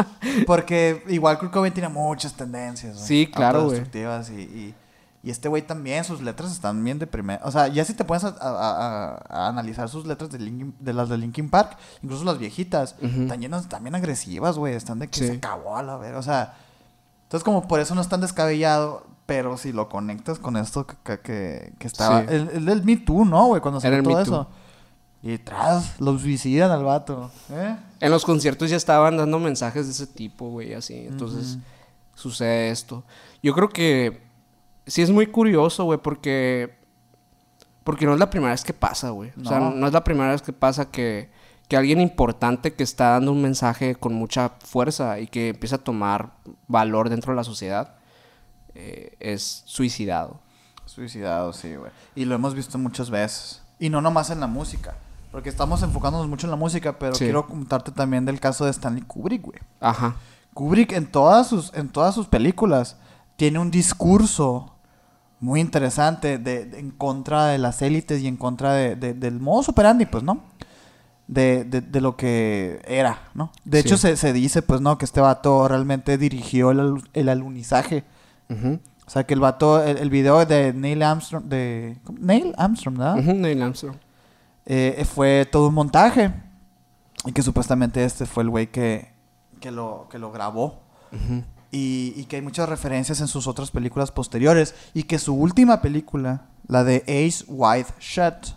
[LAUGHS] Porque igual Kurt Cobain tiene muchas tendencias, güey. Sí, claro, güey. Y, y, y este güey también, sus letras están bien deprimentes. O sea, ya si te pones a, a- a- a analizar sus letras de, Linkin- de las de Linkin Park, incluso las viejitas, están llenas, también agresivas, güey. Están de que Sí. se acabó a la verga. O sea, entonces como por eso no es tan descabellado. Pero si lo conectas con esto que, que, que- estaba... Sí. El, el del Me Too, ¿no, güey? Cuando salió todo eso. Y tras, lo suicidan al vato. ¿Eh? En los conciertos ya estaban dando mensajes de ese tipo, güey, así. Entonces sucede esto. Yo creo que sí es muy curioso, güey, porque porque no es la primera vez que pasa, güey. O sea, No. no es la primera vez que pasa que que alguien importante que está dando un mensaje con mucha fuerza y que empieza a tomar valor dentro de la sociedad eh, es suicidado. Suicidado, sí, güey. Y lo hemos visto muchas veces. Y no nomás en la música. Porque estamos enfocándonos mucho en la música, pero Sí. quiero contarte también del caso de Stanley Kubrick, güey. Ajá. Kubrick en todas sus, en todas sus películas tiene un discurso muy interesante de, de- en contra de las élites y en contra de, de- del modus operandi, pues, ¿no? De, de- lo que era, ¿no? De Sí. hecho, se, se dice, pues, ¿no? Que este vato realmente dirigió el, el alunizaje. Ujú. O sea, que el vato, el, el video de Neil Armstrong, de... ¿cómo? Neil Armstrong, ¿verdad? Ujú, Neil Armstrong. Eh, fue todo un montaje. Y que supuestamente este fue el güey que, que, lo, que lo grabó. Ujú. Y, y que hay muchas referencias en sus otras películas posteriores. Y que su última película, la de Ace Wide Shut,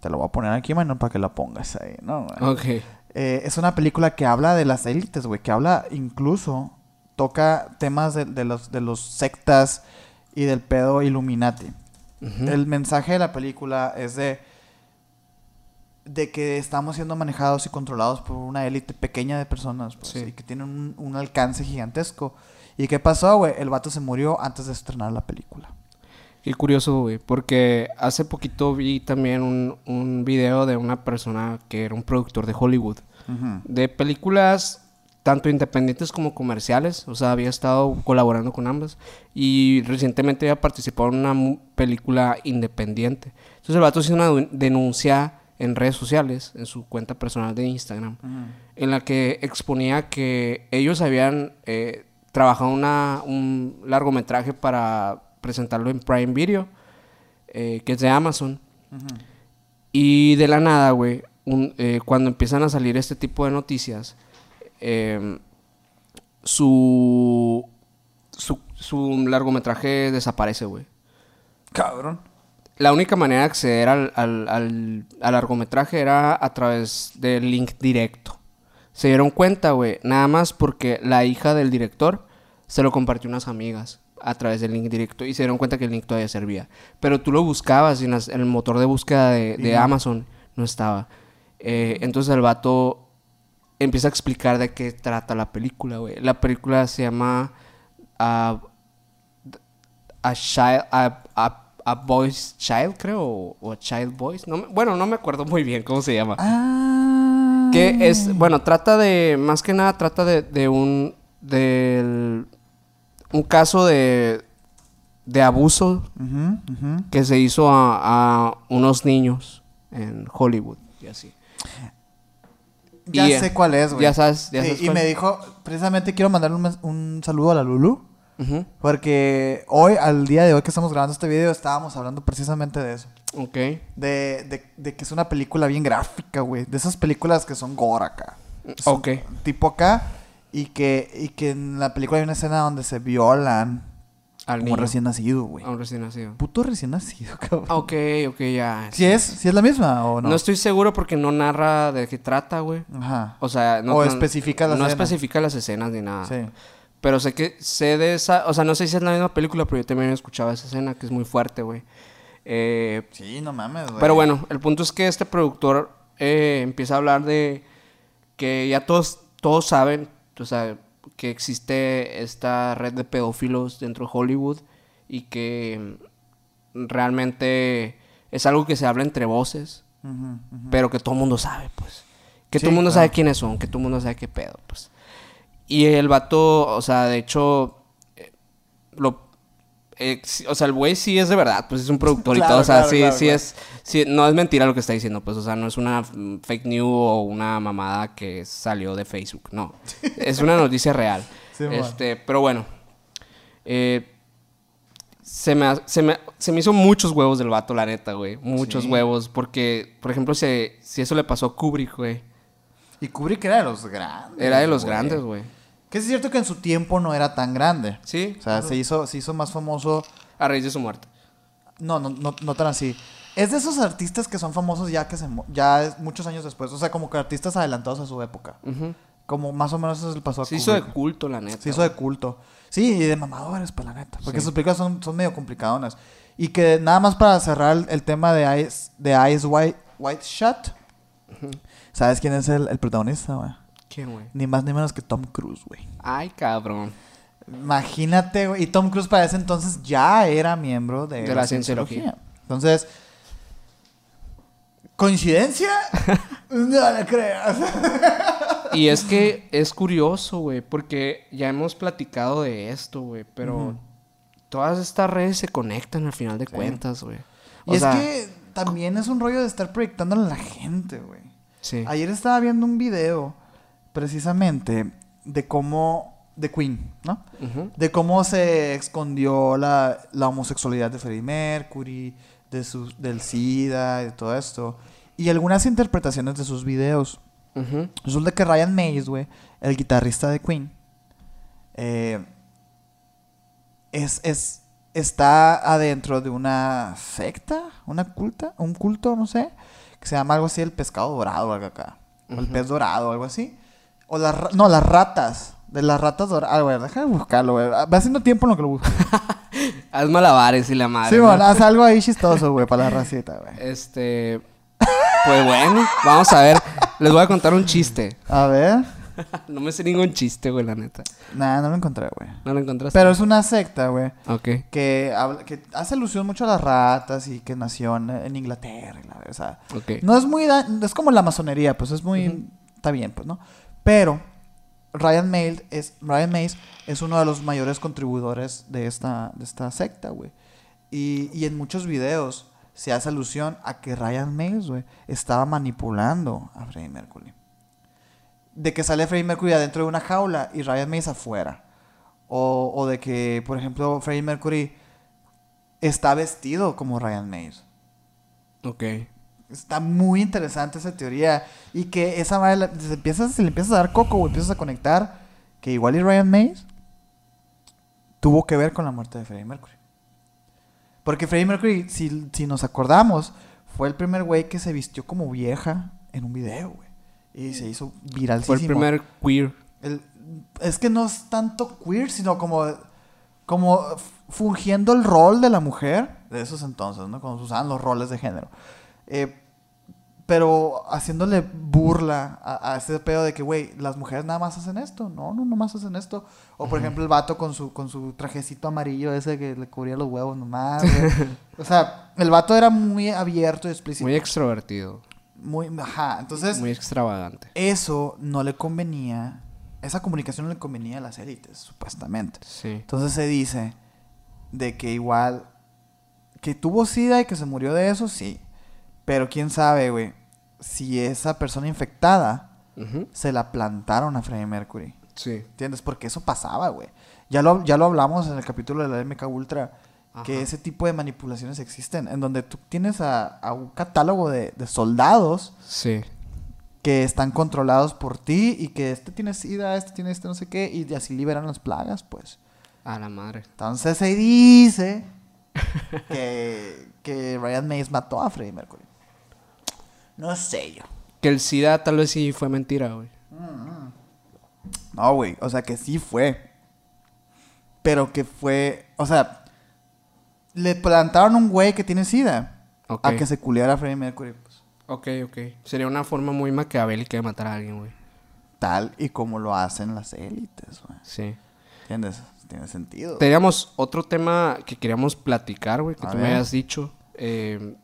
te lo voy a poner aquí, mano, para que la pongas ahí, ¿no? güey? Ok. Eh, es una película que habla de las élites, güey. Que habla incluso, toca temas de, de los, de los sectas y del pedo Illuminati. El mensaje de la película es de de que estamos siendo manejados y controlados por una élite pequeña de personas pues, Sí. y que tienen un, un alcance gigantesco. ¿Y qué pasó, güey? El vato se murió antes de estrenar la película. Qué curioso, güey. Porque hace poquito vi también un, un video de una persona que era un productor de Hollywood. De películas tanto independientes como comerciales. O sea, había estado colaborando con ambas. Y recientemente había participado en una película independiente. Entonces el vato hizo una denuncia en redes sociales, en su cuenta personal de Instagram, en la que exponía que ellos habían eh, trabajado una, un largometraje para presentarlo en Prime Video, eh, que es de Amazon. Y de la nada, güey, eh, cuando empiezan a salir este tipo de noticias, eh, su, su, su largometraje desaparece, güey. Cabrón. La única manera de acceder al, al, al- al largometraje era a través del link directo. Se dieron cuenta, güey, nada más porque la hija del director se lo compartió unas amigas a través del link directo y se dieron cuenta que el link todavía servía. Pero tú lo buscabas y en, el motor de búsqueda de, de. Amazon no estaba. Eh, entonces el vato empieza a explicar de qué trata la película, güey. La película se llama ah, a child a, a, a boy's child creo o, child boys no me- bueno no me acuerdo muy bien cómo se llama Ah. que es bueno trata de más que nada trata de, de un del un caso de de abuso Ujú, ujú. que se hizo a, a unos niños en Hollywood y así Ya Y, sé cuál es, güey. ya sabes ya Sí, sabes y cuál. me dijo, precisamente quiero mandarle un, un saludo a la Lulu. Ujú, Porque hoy, al día de hoy que estamos grabando este video, estábamos hablando precisamente de eso. ok De, de, de que es una película bien gráfica, güey. De esas películas que son gore acá. Son ok Tipo acá. Y que, y que en la película hay una escena donde se violan al como niño recién nacido, güey. a un recién nacido Puto recién nacido, [LAUGHS] cabrón. Ok ok ya ¿Sí es? ¿Sí es la misma o no? No estoy seguro porque no narra de qué trata, güey. Ajá. O sea, no, O no- especifica la No escena. especifica las escenas ni nada. Sí. Pero sé que sé de esa, o sea, no sé si es la misma película, pero yo también he escuchado esa escena que es muy fuerte, güey. Eh, Sí, no mames, güey. pero bueno, el punto es que este productor eh, empieza a hablar de que ya todos todos saben, o sea, que existe esta red de pedófilos dentro de Hollywood y que mm, realmente es algo que se habla entre voces pero que todo el mudo sabe, pues. Que Sí, todo el mundo claro. sabe quiénes son, que todo el mundo sabe qué pedo, pues. Y el vato, o sea, de hecho, eh, lo... eh, o sea, el güey sí es de verdad, pues es un productor y [LAUGHS] todo, o sea, claro, sí, claro, sí es... Sí, no es mentira lo que está diciendo, pues, o sea, no es una mm, fake news o una mamada que salió de Facebook, no. [LAUGHS] es una noticia real. Sí, man. este, pero bueno, eh, se me, se, me, se me hizo muchos huevos del vato, la neta, güey. Muchos Sí. huevos. Porque, por ejemplo, si, si eso le pasó a Kubrick, güey. Y Kubrick era de los grandes. Era de los güey. grandes, güey. Que es cierto que en su tiempo no era tan grande. Sí. O sea, se hizo, se hizo más famoso. A raíz de su muerte. No, no, no, no tan así. Es de esos artistas que son famosos ya que se ya muchos años después. O sea, como que artistas adelantados a su época. Ujú. Como más o menos eso le pasó a Se hizo de Kubrick. culto, la neta. Se hizo de culto. Sí, y de mamadores, pues la neta. Porque Sí. sus películas son, son medio complicadonas. Y que nada más para cerrar el, el tema de Ice, de Ice White, White Shot. ¿Sabes quién es el, el protagonista, güey? ¿Quién, güey? Ni más ni menos que Tom Cruise, güey. Ay, cabrón. Imagínate, güey. Y Tom Cruise para ese entonces ya era miembro de, De la cienciología. Entonces, ¿coincidencia? [LAUGHS] no la creas. Y es que es curioso, güey. Porque ya hemos platicado de esto, güey. Pero Ujú. todas estas redes se conectan al final de cuentas, güey. Y O es sea, que también es un rollo de estar proyectándole a la gente, güey. Sí. Ayer estaba viendo un video, precisamente, de cómo. de Queen, ¿no? De cómo se escondió la, la homosexualidad de Freddie Mercury, de su, del SIDA y de todo esto. Y algunas interpretaciones de sus videos. Ujú. Resulta que Ryan Mays, güey, el guitarrista de Queen, eh, es, es, está adentro de una secta, una culta, un culto, no sé, que se llama algo así el pescado dorado, algo acá. O el pez dorado, algo así. O las, no, las ratas. De las ratas doradas. Ah, güey, déjame buscarlo, güey. Va haciendo tiempo en lo que lo busco. [LAUGHS] Haz malabares y la madre. sí, ¿no? bueno, haz algo ahí chistoso, güey, para la racita, güey. Este. Pues bueno, vamos a ver. Les voy a contar un chiste. A ver. [LAUGHS] no me sé ningún chiste, güey, la neta. Nah, no lo encontré, güey. ¿No lo encontraste? Pero es una secta, güey. Ok. Que, habla- que hace alusión mucho a las ratas y que nació en, Inglaterra. y la- o sea, Ok. no es muy... da- es como la masonería, pues es muy... Está bien, pues, ¿no? Pero Ryan Mays es, Ryan Mays es uno de los mayores contribuidores de esta, de esta secta, güey. Y, en muchos videos se hace alusión a que Ryan Mays, güey, estaba manipulando a Freddie Mercury. De que sale Freddie Mercury adentro de una jaula y Ryan Mays afuera. O, o de que, por ejemplo, Freddie Mercury está vestido como Ryan Mays. Ok. Está muy interesante esa teoría. Y que esa madre, se, empiezas, le empiezas a dar coco o empiezas a conectar que igual y Ryan Mays tuvo que ver con la muerte de Freddie Mercury. Porque Freddie Mercury, si, si nos acordamos, fue el primer güey que se vistió como vieja en un video, güey. Y se hizo viral. Fue el primer queer. El- es que no es tanto queer, sino como, como fungiendo el rol de la mujer de esos entonces, ¿no? Cuando se usaban los roles de género. Eh, pero haciéndole burla a, a ese pedo de que, güey, las mujeres nada más hacen esto. No, no, nomás hacen esto. O por ejemplo el vato con su, con su trajecito amarillo ese que le cubría los huevos nomás. [LAUGHS] o sea, el vato era muy abierto y explícito. Muy extrovertido. Muy, ajá. Entonces, Muy extravagante. eso no le convenía, esa comunicación no le convenía a las élites, supuestamente. Sí. Entonces se dice de que igual, que tuvo sida y que se murió de eso, sí. Pero quién sabe, güey, si esa persona infectada se la plantaron a Freddie Mercury. Sí. ¿Entiendes? Porque eso pasaba, güey. Ya lo, ya lo hablamos en el capítulo de la MK Ultra, que ese tipo de manipulaciones existen, en donde tú tienes a, a un catálogo de, de soldados Sí. que están controlados por ti y que este tiene sida, este tiene este no sé qué, y así liberan las plagas, pues. A la madre. Entonces se dice que, que Ryan Mays mató a Freddie Mercury. No sé yo. Que el SIDA tal vez sí fue mentira, güey. No, güey, o sea que sí fue. Pero que fue, o sea, le plantaron un güey que tiene sida Ok. a que se culiara a Freddie Mercury, pues. Ok, ok. Sería una forma muy maquiavélica de matar a alguien, güey. Tal y como lo hacen las élites, güey. Sí. ¿Entiendes? Tiene sentido. Teníamos otro tema que queríamos platicar, güey, que A tú me ver. habías dicho. eh,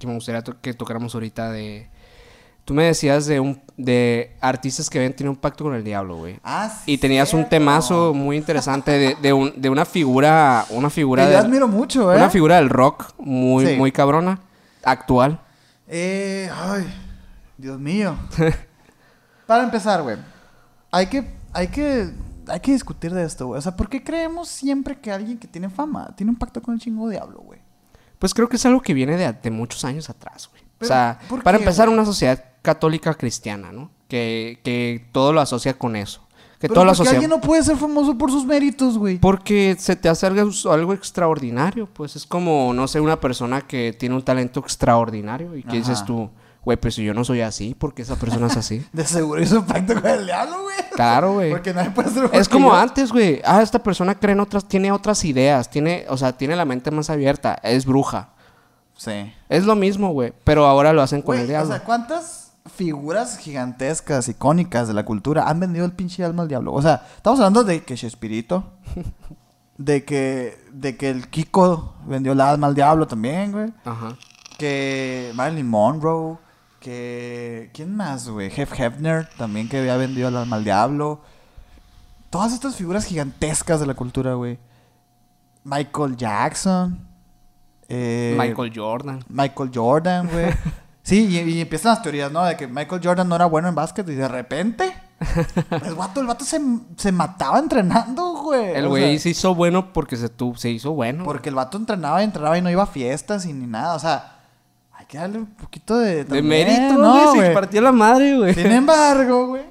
que me gustaría to- que tocáramos ahorita de... Tú me decías de un de artistas que habían tenido un pacto con el diablo, güey. Ah, sí, Y tenías un temazo muy interesante de, de, un- de una figura, una figura yo admiro mucho, ¿eh? una figura del rock muy, Sí. muy cabrona, actual. Eh, ay, Dios mío. [LAUGHS] Para empezar, güey, hay que, hay que, hay que discutir de esto, güey. O sea, ¿por qué creemos siempre que alguien que tiene fama tiene un pacto con el chingo diablo, güey? Pues creo que es algo que viene de, de muchos años atrás, güey. O sea, ¿por para qué, empezar, güey? una sociedad católica cristiana, ¿no? Que, que todo lo asocia con eso. Que Pero todo lo ¿por qué asocia. alguien no puede ser famoso por sus méritos, güey? Porque se te hace algo, algo extraordinario, pues es como, no sé, una persona que tiene un talento extraordinario y que dices tú, güey, pues si yo no soy así, ¿por qué esa persona es así? [LAUGHS] De seguro hizo un pacto con el diablo, güey. Claro, güey. Porque nadie puede ser Es como yo. antes, güey. Ah, esta persona cree en otras, tiene otras ideas, tiene, o sea, tiene la mente más abierta, es bruja. Sí. Es lo mismo, güey, pero ahora lo hacen con el o diablo. sea, ¿cuántas figuras gigantescas, icónicas de la cultura han vendido el pinche alma al diablo? O sea, estamos hablando de que Chespirito, [LAUGHS] de que, de que el Kiko vendió el alma al diablo también, güey. Ajá. Que Marilyn Monroe, que... ¿Quién más, güey? Jeff Hefner también que había vendido el alma al diablo. Todas estas figuras gigantescas de la cultura, güey. Michael Jackson. eh, Michael Jordan. Michael Jordan, güey. [LAUGHS] Sí, y, y empiezan las teorías, ¿no? De que Michael Jordan no era bueno en básquet y de repente. [LAUGHS] El vato, el vato se, se mataba entrenando, güey. El O güey sea, se hizo bueno porque se, tu- se hizo bueno. Porque el vato entrenaba y entrenaba y no iba a fiestas y ni nada. O sea, que darle un poquito de. de también, mérito, ¿no, güey. Se partió la madre, güey. Sin embargo, güey.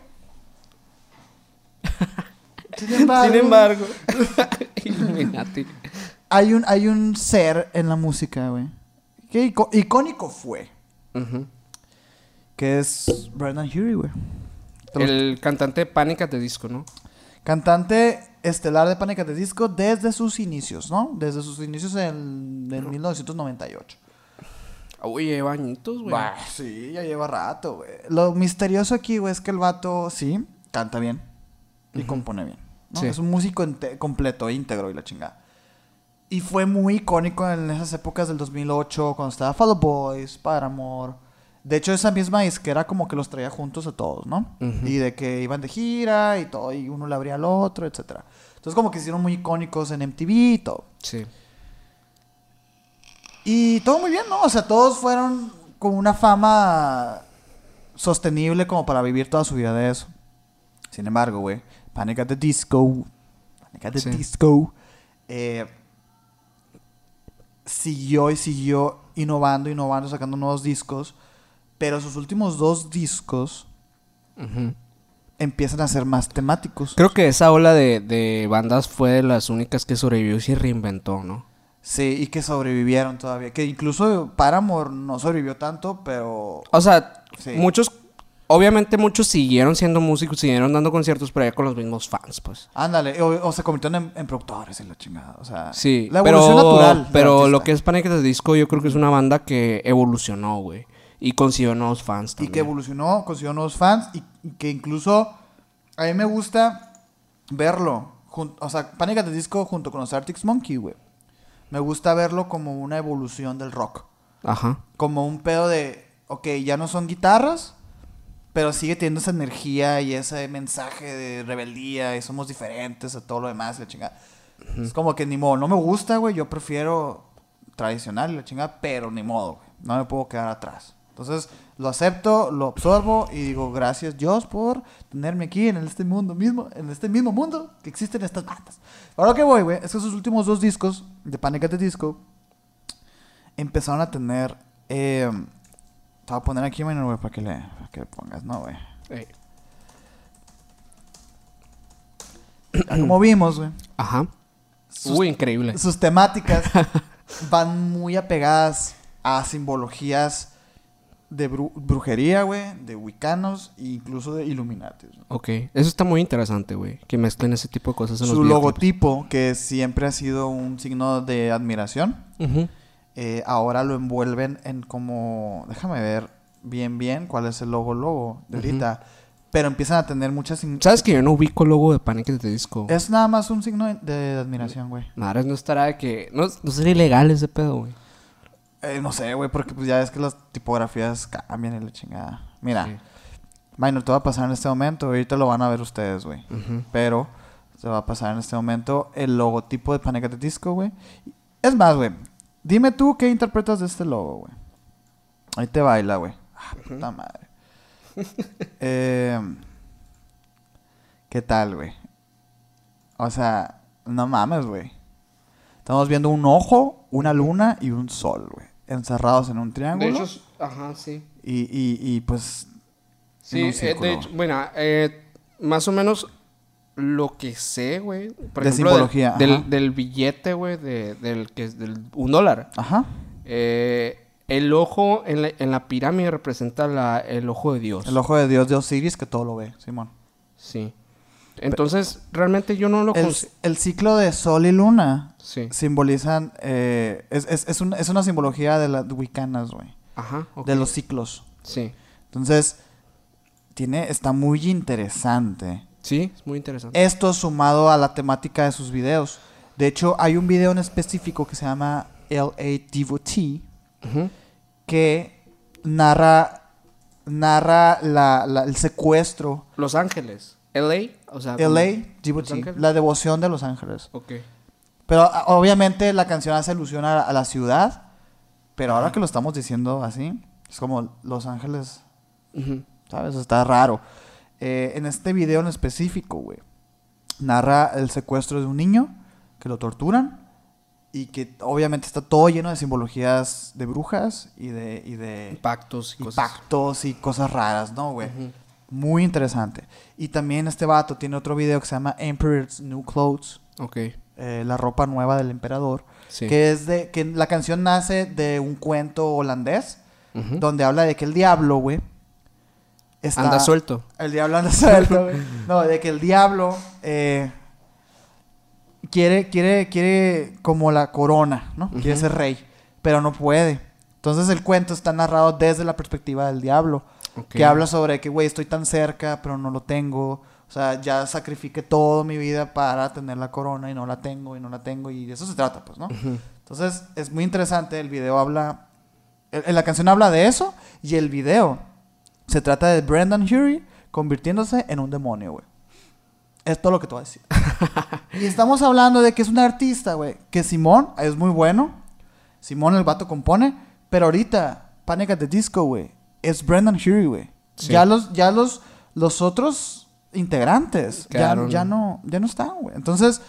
[LAUGHS] Sin embargo. Sin embargo. [LAUGHS] Hay un, hay un ser en la música, güey. Que ico- icónico fue. Que es Brendan Urie, güey. El cantante de Pánica de Disco, ¿no? Cantante estelar de Panic! at the Disco desde sus inicios, ¿no? Desde sus inicios en, en 1998. Uy, lleva añitos, güey. Bah, sí, ya lleva rato, güey. Lo misterioso aquí, güey, es que el vato, sí, canta bien y compone bien. ¿no? Sí. Es un músico completo, íntegro y la chingada. Y fue muy icónico en esas épocas del 2008, cuando estaba Fall Out Boys, Paramore. De hecho, esa misma disquera como que los traía juntos a todos, ¿no? Y de que iban de gira y todo, y uno le abría al otro, etcétera. Entonces como que hicieron muy icónicos en MTV y todo. Sí. Y todo muy bien, ¿no? O sea, todos fueron con una fama sostenible como para vivir toda su vida de eso. Sin embargo, güey, Panic at the Disco, Panic at the Sí. Disco, eh, siguió y siguió innovando, innovando, sacando nuevos discos, pero sus últimos dos discos empiezan a ser más temáticos. Creo que esa ola de, de bandas fue de las únicas que sobrevivió y se reinventó, ¿no? Sí, y que sobrevivieron todavía. Que incluso Paramore no sobrevivió tanto, pero... O sea, Sí. muchos, obviamente muchos siguieron siendo músicos, siguieron dando conciertos, pero ya con los mismos fans, pues. Ándale, o, o se convirtieron en, en productores y la chingada. O sea, Sí, la pero, evolución natural. del pero lo que es Panic! the Disco yo creo que es una banda que evolucionó, güey. Y consiguió nuevos fans Y también. que evolucionó, consiguió nuevos fans y, y que incluso a mí me gusta verlo. jun- o sea, Panic! the Disco junto con los Arctic Monkey, güey. Me gusta verlo como una evolución del rock. Ajá. Como un pedo de, ok, ya no son guitarras, pero sigue teniendo esa energía y ese mensaje de rebeldía y somos diferentes a todo lo demás, la chingada. Es como que ni modo, no me gusta, güey, yo prefiero tradicional y la chingada, pero ni modo, güey, no me puedo quedar atrás. Entonces, lo acepto, lo absorbo y digo, gracias Dios por tenerme aquí en este mundo mismo, en este mismo mundo que existen estas bandas. Ahora que voy, güey, es que sus últimos dos discos de Panic! at the Disco empezaron a tener... Eh, te voy a poner aquí, bueno, güey, para que le, para que le pongas, ¿no, güey? Como vimos, güey. Ajá. sus- Uy, increíble. sus temáticas [LAUGHS] van muy apegadas a simbologías de bru- brujería, güey, de wicanos e incluso de Illuminati. ¿no? Ok. Eso está muy interesante, güey. Que mezclen ese tipo de cosas en los Su logotipo, que siempre ha sido un signo de admiración, eh, ahora lo envuelven en como... Déjame ver bien, bien cuál es el logo, logo de Ujú. ahorita. Pero empiezan a tener muchas... ¿Sabes que yo no ubico el logo de Panic! the Disco? Es nada más un signo de, de admiración, güey. Madres, no estará de que... No, no sería ilegal ese pedo, güey. Eh, no sé, güey, porque pues ya es que las tipografías cambian y la chingada. Mira, Sí. Minor, te va a pasar en este momento. Ahorita lo van a ver ustedes, güey. Pero se va a pasar en este momento el logotipo de Panic! Disco, güey. Es más, güey. Dime tú qué interpretas de este logo, güey. Ahí te baila, güey. Ah, puta madre. [LAUGHS] Eh, ¿Qué tal, güey? O sea, no mames, güey. Estamos viendo un ojo, una luna y un sol, güey. Encerrados en un De triángulo. hecho, es- ajá, sí. y, y, y pues Sí, en un eh, de hecho, bueno, eh, más o menos lo que sé, güey. por De ejemplo, simbología, Del, del billete, güey, de, del que es del un dólar. Ajá. Eh, el ojo en la, en la pirámide representa la- el ojo de Dios. El ojo de Dios de Osiris que todo lo ve, Simón. Sí. Entonces, realmente yo no lo El, el ciclo de sol y luna Sí. simbolizan. eh, es, es, es, un- es una simbología de las wicanas, güey. Ajá. ok. De los ciclos. Sí. Entonces, tiene, está muy interesante. Sí, es muy interesante. Esto sumado a la temática de sus videos. De hecho, hay un video en específico que se llama LA Devotee que narra, narra la, la- el secuestro. Los Ángeles. LA, o sea. LA Ángeles. la devoción de los ángeles. Ok. Pero a- obviamente la canción hace alusión a, a la ciudad. Pero ahora que lo estamos diciendo así, es como Los Ángeles, Ujú. ¿sabes? Está raro. Eh, en este video en específico, güey, narra el secuestro de un niño que lo torturan y que obviamente está todo lleno de simbologías de brujas y de, y de Pactos y y cosas. pactos y cosas raras, ¿no, güey? Ujú. Muy interesante. Y también este vato tiene otro video que se llama Emperor's New Clothes, Ok. eh, la ropa nueva del emperador. Sí. Que es de. que la canción nace de un cuento holandés. Donde habla de que el diablo, güey. está- Anda suelto. El diablo anda suelto, güey. [LAUGHS] No, de que el diablo. eh, quiere, quiere, quiere como la corona, ¿no? Quiere ser rey. Pero no puede. Entonces el cuento está narrado desde la perspectiva del diablo. Que habla sobre que, güey, estoy tan cerca, pero no lo tengo. O sea, ya sacrifiqué toda mi vida para tener la corona y no la tengo y no la tengo y de eso se trata, pues, ¿no? Entonces, es muy interesante, el video habla, en la canción habla de eso y el video se trata de Brendan Urie convirtiéndose en un demonio, güey. Es todo lo que te voy a decir. [LAUGHS] y estamos hablando de que es un artista, güey, que Simón es muy bueno. Simón el vato compone, pero ahorita Panic at the Disco, güey, es Brendan Urie, güey. Sí. Ya los ya los los otros integrantes ya, ya no ya no están, güey. Entonces,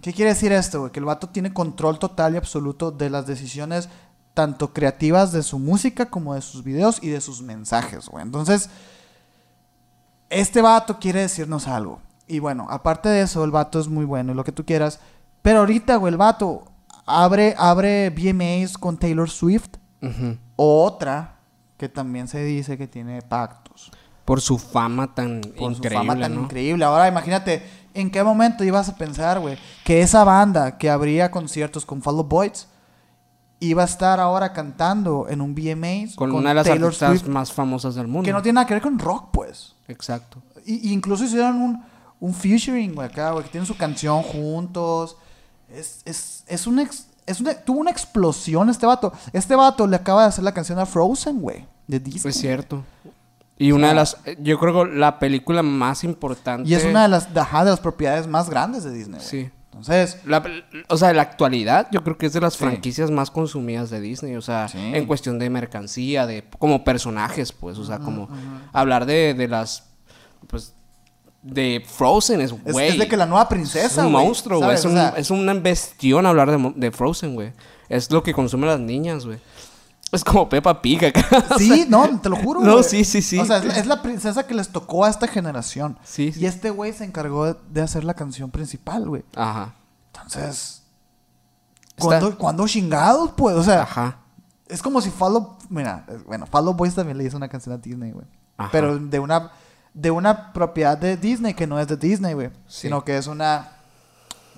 ¿qué quiere decir esto, güey? Que el vato tiene control total y absoluto de las decisiones tanto creativas de su música como de sus videos y de sus mensajes, güey. Entonces, este vato quiere decirnos algo. Y bueno, aparte de eso, el vato es muy bueno y lo que tú quieras. Pero ahorita, güey, el vato abre, abre VMAs con Taylor Swift. Ujú. Otra que también se dice que tiene pactos. Por su fama tan Por increíble, su fama tan ¿no? increíble. Ahora imagínate, ¿en qué momento ibas a pensar, güey, que esa banda que abría conciertos con Fall Out Boys iba a estar ahora cantando en un VMAs Con, una de las Taylor artistas Swift? más famosas del mundo. Que no tiene nada que ver con rock, pues. Exacto. Y, y incluso hicieron un, un featuring, güey, acá, güey, que tienen su canción juntos. Es, es, es un ex- es una- tuvo una explosión este vato. Este vato le acaba de hacer la canción a Frozen, güey, de Disney. Es cierto. Y una de las, yo creo que la película más importante. Y es una de las, de, ajá, de las propiedades más grandes de Disney, güey. Sí. Entonces, La- o sea, en la actualidad yo creo que es de las Sí. franquicias más consumidas de Disney, o sea, Sí. en cuestión de mercancía, de como personajes, pues, o sea, como hablar de, de las, pues, de Frozen es, es, güey, es de que la nueva es princesa, un güey, monstruo, güey, es, O un, sea, es una bestión hablar de, Frozen, güey, es lo que consumen las niñas, güey, es como Peppa Pig acá, [LAUGHS] o Sí, sea, no, te lo juro. [LAUGHS] No, sí, sí, sí. O sea, es la, es la princesa que les tocó a esta generación. Sí, sí. Y este güey se encargó de, hacer la canción principal, güey. ajá, Entonces, ¿cuándo, ¿cuándo chingados, pues? O sea, ajá, es como si Follow... Mira, eh, bueno, Follow Boys también le hizo una canción a Disney, güey. Pero de una, de una propiedad de Disney que no es de Disney, güey. Sí. Sino que es una...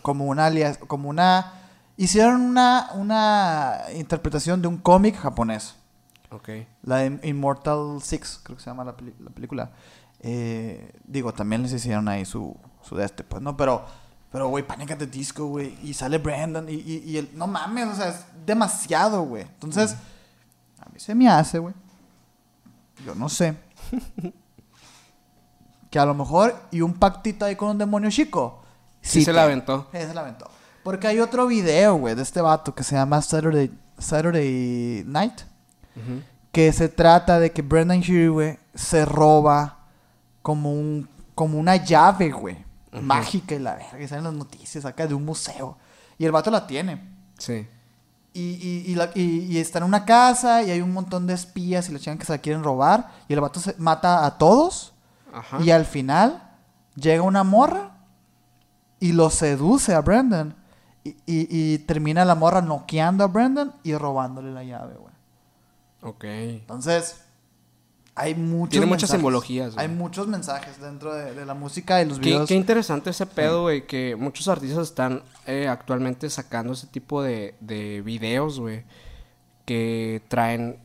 Como una alias... Como una... Hicieron una, una interpretación de un cómic japonés. ok, La de Immortal Six, creo que se llama la, peli- la película. Eh, digo, también les hicieron ahí su, su de este, pues, ¿no? Pero, pero, güey, Panic at the Disco, güey. Y sale Brandon y, y, y el... No mames, o sea, es demasiado, güey. Entonces, a mí se me hace, güey. Yo no sé. [LAUGHS] que a lo mejor, y un pactito ahí con un demonio chico. Sí se la aventó. Sí, se la aventó. Porque hay otro video, güey, de este vato que se llama Saturday, Saturday Night que se trata de que Brendan Urie, güey, se roba como un como una llave, güey, mágica y la verga, y salen las noticias acá de un museo. Y el vato la tiene. sí, Y, y, y, la- y- y está en una casa y hay un montón de espías y la chican que se la quieren robar. Y el vato se mata a todos. Ajá, Y al final llega una morra y lo seduce a Brendan. Y, y- y termina la morra noqueando a Brendan y robándole la llave, güey. ok, Entonces, hay muchos Tiene muchas mensajes. simbologías, güey. Hay muchos mensajes dentro de, de la música y los videos. qué interesante ese pedo, güey, que muchos artistas están eh, actualmente sacando ese tipo de, de videos, güey, que traen,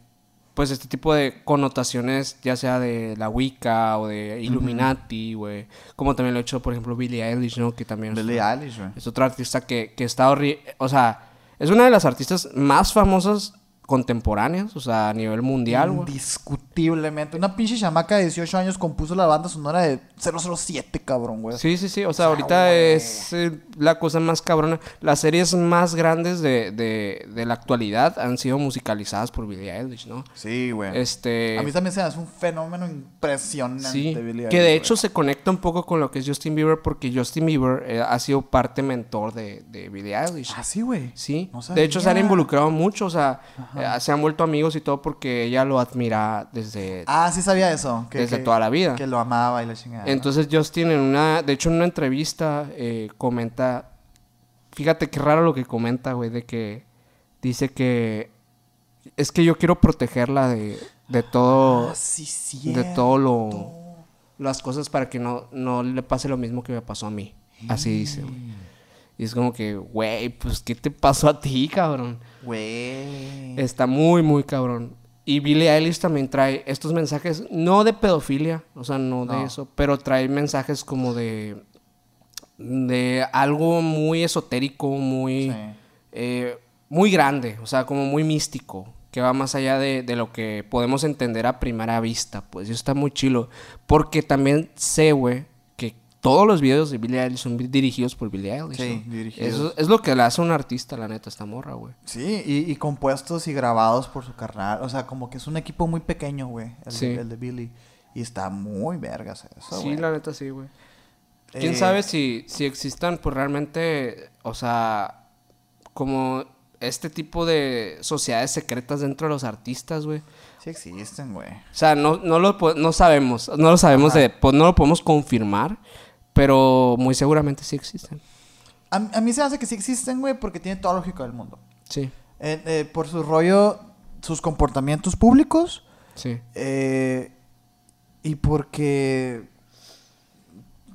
pues, este tipo de connotaciones, ya sea de la Wicca o de Illuminati, güey, como también lo ha hecho, por ejemplo, Billie Eilish, ¿no? Que también es, Billie Eilish, güey. es otra artista que, que está horri- o sea, es una de las artistas más famosas contemporáneas, o sea, a nivel mundial, güey. Indiscutiblemente. Una pinche chamaca de 18 años compuso la banda sonora de 007, cabrón, güey. Sí, sí, sí. O sea, O sea, ahorita es eh, la cosa más cabrona. Las series más grandes de, de, de la actualidad han sido musicalizadas por Billie Eilish, ¿no? Sí, güey. Este. A mí también se me hace un fenómeno impresionante, Sí, Billie que de Eilish, hecho se conecta un poco con lo que es Justin Bieber porque Justin Bieber eh, ha sido parte mentor de, de Billie Eilish. Ah, sí, güey. Sí, No de hecho se han involucrado mucho, o sea, eh, se han vuelto amigos y todo porque ella lo admira desde, Ah, sí sabía eso. Que, desde que- toda la vida. Que lo amaba y la. Entonces Justin en una, de hecho en una entrevista eh, comenta, fíjate qué raro lo que comenta, güey, de que dice que es que yo quiero protegerla de, de todo, Ah, sí, de todo lo, las cosas para que no, no le pase lo mismo que me pasó a mí. Así dice, güey. Y es como que, güey, pues, ¿qué te pasó a ti, cabrón? Güey. Está muy, muy cabrón. Y Billie Eilish también trae estos mensajes, no de pedofilia, o sea, no de No. eso, pero trae mensajes como de, de algo muy esotérico, muy, Sí. eh, muy grande, o sea, como muy místico, que va más allá de, de lo que podemos entender a primera vista, pues eso está muy chilo, porque también sé, güey, todos los videos de Billie Eilish son dirigidos por Billie Eilish. Sí, ¿no? dirigidos. Eso es lo que le hace a un artista, la neta, esta morra, güey. Sí, y, y compuestos y grabados por su carnal. O sea, como que es un equipo muy pequeño, güey. El, Sí. de, el de Billy. Y está muy vergas eso, Sí, la neta sí, güey. ¿Quién Eh, sabe si, si existan, pues realmente, o sea, como este tipo de sociedades secretas dentro de los artistas, güey? Sí existen, güey. O sea, no, no lo no sabemos, no lo sabemos Ajá. de, pues no lo podemos confirmar, pero muy seguramente sí existen. A, a mí se me hace que sí existen, güey, porque tiene toda lógica del mundo. Sí, Eh, eh, por su rollo, sus comportamientos públicos. sí, eh, y porque.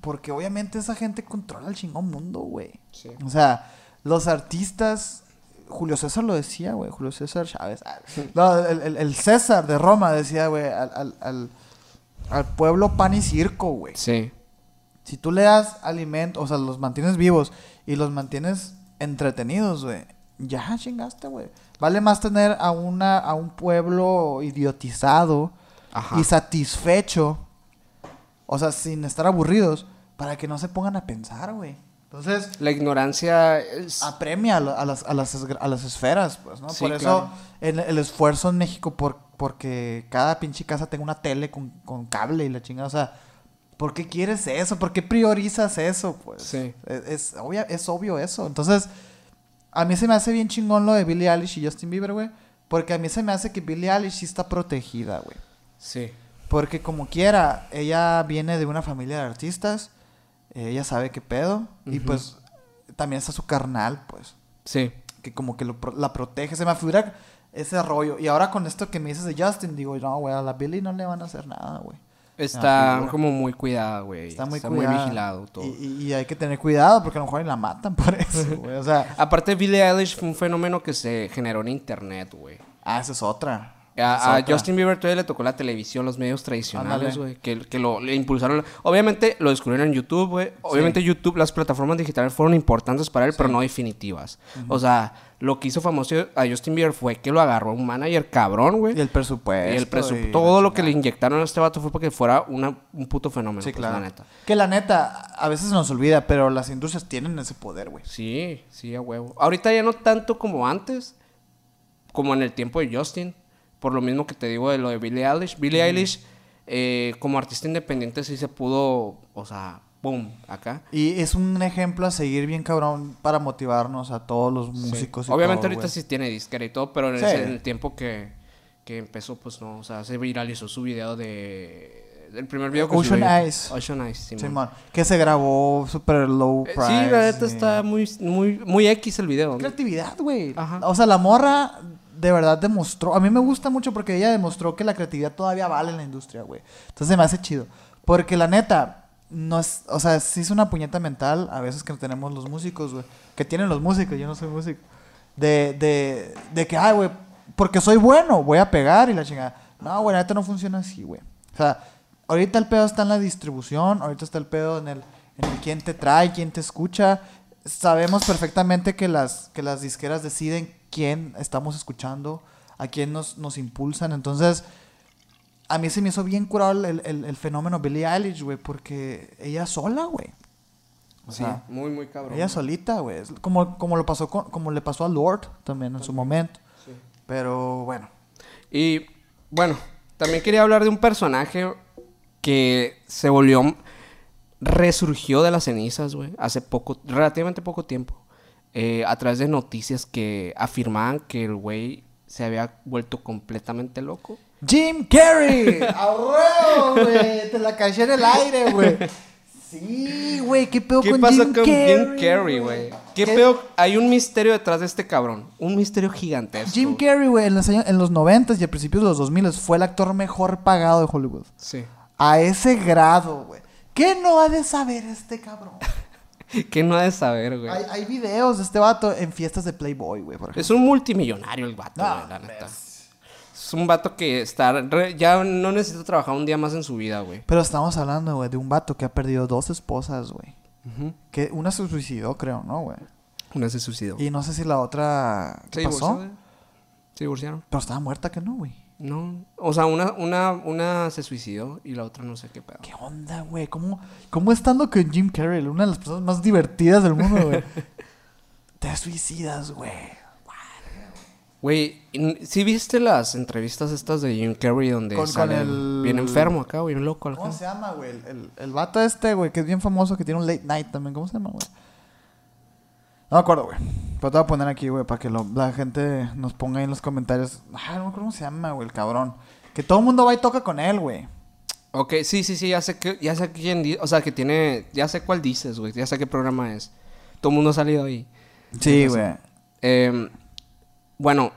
Porque obviamente esa gente controla el chingón mundo, güey. sí. O sea, los artistas. Julio César lo decía, güey. Julio César Chávez. ah, [LAUGHS] No, el, el- el César de Roma decía, güey, al, al- al- al pueblo pan y circo, güey. Sí, Si tú le das alimento, o sea, los mantienes vivos y los mantienes entretenidos, güey, ya chingaste, güey. Vale más tener a, una, a un pueblo idiotizado Ajá. y satisfecho, o sea, sin estar aburridos, para que no se pongan a pensar, güey. Entonces, La ignorancia es... apremia a, a las, a, las, a las esferas, pues, ¿no? Sí, por eso claro. el, el esfuerzo en México por, porque cada pinche casa tenga una tele con, con cable y la chingada, o sea, ¿por qué quieres eso? ¿Por qué priorizas eso, pues? Sí. Es, es, obvia- es obvio eso. Entonces, a mí se me hace bien chingón lo de Billie Eilish y Justin Bieber, güey, porque a mí se me hace que Billie Eilish sí está protegida, güey. Sí, Porque como quiera, ella viene de una familia de artistas, eh, ella sabe qué pedo, y pues también está su carnal, pues, sí. que como que lo la protege, se me figura ese rollo. Y ahora con esto que me dices de Justin, digo, no, güey, a la Billy no le van a hacer nada, güey. Está figura. como muy cuidada, güey. Está muy Está cuidada. muy vigilado todo. Y, y- y hay que tener cuidado porque a lo mejor la matan por eso, [LAUGHS] güey. O sea, Aparte, Billie Eilish fue un fenómeno que se generó en internet, güey. ah, esa es otra. A. Justin Bieber todavía le tocó la televisión, los medios tradicionales, güey, que, que lo le impulsaron. Obviamente lo descubrieron en YouTube, güey. Obviamente YouTube, las plataformas digitales fueron importantes para él, pero no definitivas. O sea, lo que hizo famoso a Justin Bieber fue que lo agarró un manager cabrón, güey. Y el presupuesto. Y el presupuesto, todo lo que le inyectaron a este vato fue para que fuera una- un puto fenómeno, Sí, pues, claro. la neta. Que la neta, a veces se nos olvida, pero las industrias tienen ese poder, güey. Sí, sí, a huevo. Ahorita ya no tanto como antes, como en el tiempo de Justin, por lo mismo que te digo de lo de Billie Eilish. Billie Eilish, eh, como artista independiente, sí se pudo, o sea, boom, acá. Y es un ejemplo a seguir bien cabrón para motivarnos a todos los músicos. Sí. y Obviamente todo, ahorita sí tiene disquera y todo, pero en, Sí. ese- en el tiempo que, que empezó, pues no, o sea, se viralizó su video de... El primer video que Ocean. Eyes. Ocean Eyes, Simón. Simón, que se grabó super low Eh, price. Sí, la neta está muy, muy, muy X el video. Creatividad, güey. Ajá. O sea, la morra de verdad demostró. A mí me gusta mucho porque ella demostró que la creatividad todavía vale en la industria, güey. Entonces me hace chido. Porque la neta, no es. O sea, sí es una puñeta mental a veces que tenemos los músicos, güey. Que tienen los músicos, yo no soy músico. De, de, de que, ay, güey, porque soy bueno, voy a pegar y la chingada. No, güey, neta no funciona así, güey. O sea, ahorita el pedo está en la distribución, ahorita está el pedo en el, en quién te trae, quién te escucha. Sabemos perfectamente que las, que las disqueras deciden quién estamos escuchando, a quién nos, nos impulsan. Entonces, a mí se me hizo bien curado el, el- el fenómeno Billie Eilish, güey, porque ella sola, güey. O Sí, sea, muy, muy cabrón. ella solita, güey. Como, como, lo pasó con- como le pasó a Lord también en su momento. Sí. Pero bueno. Y bueno, también quería hablar de un personaje que se volvió, resurgió de las cenizas, güey, hace poco, relativamente poco tiempo, eh, a través de noticias que afirmaban que el güey se había vuelto completamente loco. Jim Carrey. [LAUGHS] ¡A huevo, güey! Te la caché en el aire, güey. Sí, güey. ¿Qué pedo ¿Qué con pasó Jim con Carrey? Jim Carrey, güey? ¿Qué, pedo? Hay un misterio detrás de este cabrón, un misterio gigantesco. Jim Carrey, güey, en los, años, en los 90 y a principios de los 2000 fue el actor mejor pagado de Hollywood. Sí. A ese grado, güey. ¿Qué no ha de saber este cabrón? [LAUGHS] ¿Qué no ha de saber, güey? Hay, hay videos de este vato en fiestas de Playboy, güey, por ejemplo. Es un multimillonario el vato, No, güey, la neta. es- Es un vato que está... re- ya no necesita trabajar un día más en su vida, güey. Pero estamos hablando, güey, de un vato que ha perdido dos esposas, güey. Que una se suicidó, creo, ¿no, güey? Una se suicidó. Y no sé si la otra... ¿Se ¿Qué divorció, pasó? Se divorciaron. Pero estaba muerta que no, güey. No. O sea, una, una, una se suicidó y la otra no sé qué pedo. ¿Qué onda, güey? ¿Cómo, ¿Cómo estando con Jim Carrey, una de las personas más divertidas del mundo, güey? [LAUGHS] Te suicidas, güey. Güey, ¿sí viste las entrevistas estas de Jim Carrey donde Con- con sale el- bien enfermo acá, güey, bien loco acá? ¿Cómo se llama, güey? El, el, el vato este, güey, que es bien famoso, que tiene un late night también. ¿Cómo se llama, güey? No me acuerdo, güey. Pero te voy a poner aquí, güey, para que lo- la gente nos ponga ahí en los comentarios. Ah, no me acuerdo cómo se llama, güey, el cabrón. Que todo el mundo va y toca con él, güey. Ok, sí, sí, sí, ya sé que, ya sé quién, di- o sea, que tiene, ya sé cuál dices, güey, ya sé qué programa es. Todo el mundo ha salido ahí. Sí, güey. Eh, bueno,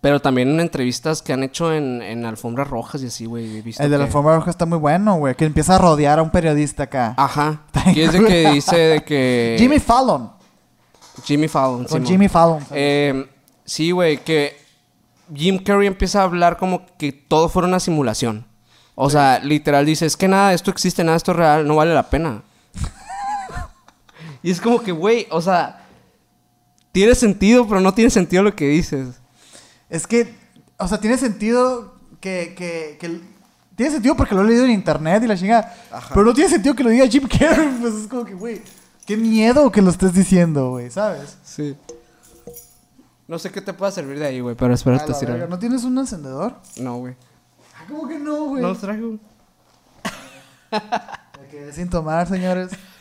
pero también en entrevistas que han hecho en, en alfombras rojas y así, güey, El de la alfombra roja está muy bueno, güey. Que empieza a rodear a un periodista acá. Ajá. [LAUGHS] Y es de que dice de que... Jimmy Fallon. Jimmy Fallon. Con Simón. Jimmy Fallon. Eh, sí, güey, que Jim Carrey empieza a hablar como que todo fuera una simulación. O sea, literal dice, es que nada, esto existe, nada, esto es real, no vale la pena. [LAUGHS] y es como que, güey, o sea, tiene sentido, pero no tiene sentido lo que dices. Es que, o sea, tiene sentido que, que, que- Tiene sentido porque lo he leído en internet y la chingada. Pero no tiene sentido que lo diga Jim Carrey. [LAUGHS] Pues es como que, güey, qué miedo que lo estés diciendo, güey, ¿sabes? Sí. No sé qué te pueda servir de ahí, güey, pero espera A verga, ¿No tienes un encendedor? No, güey. Ah, ¿Cómo que no, güey? No los traigo. Me quedé sin tomar, señores. [LAUGHS]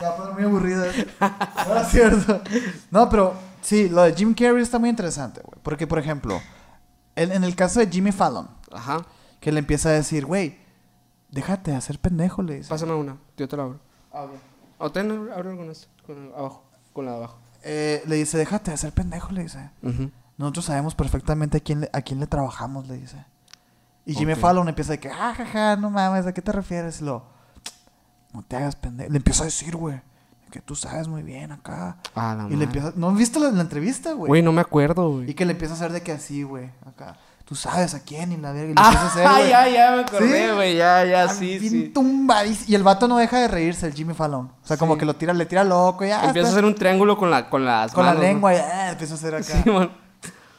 Se va a poner muy aburrido. esto. No es cierto. No, pero sí, lo de Jim Carrey está muy interesante, güey. Porque, por ejemplo, en, en el caso de Jimmy Fallon, Ajá. que le empieza a decir, güey, déjate de hacer pendejo, le dice. Pásame una, yo te la abro. Ah, ok. O ten, abre con esto, con abajo, con la de abajo. Eh, le dice, déjate de hacer pendejo, le dice. Ujú. Nosotros sabemos perfectamente a quién le, a quién le trabajamos, le dice. Y Jimmy. Fallon empieza de que, ah, jaja, no mames, ¿a qué te refieres? Y lo, no te hagas pendejo. Le empieza a decir, güey, que tú sabes muy bien acá. Ah, la Y le empieza, ¿no has visto la, la entrevista, güey? Güey, no me acuerdo, Y güey. que le empieza a hacer de que así, güey, acá. Tú sabes a quién y la verga. Y le empieza a hacer, [LAUGHS] Ah, güey. ya, ya me acordé, ¿Sí? güey, ya, ya, Ah, sí, bien sí. Y el vato no deja de reírse, el Jimmy Fallon. O sea, como Sí. que lo tira, le tira loco, ya. Empieza a hacer un triángulo con, la, con las Con la lengua, ya. Empieza a hacer acá. Sí, man.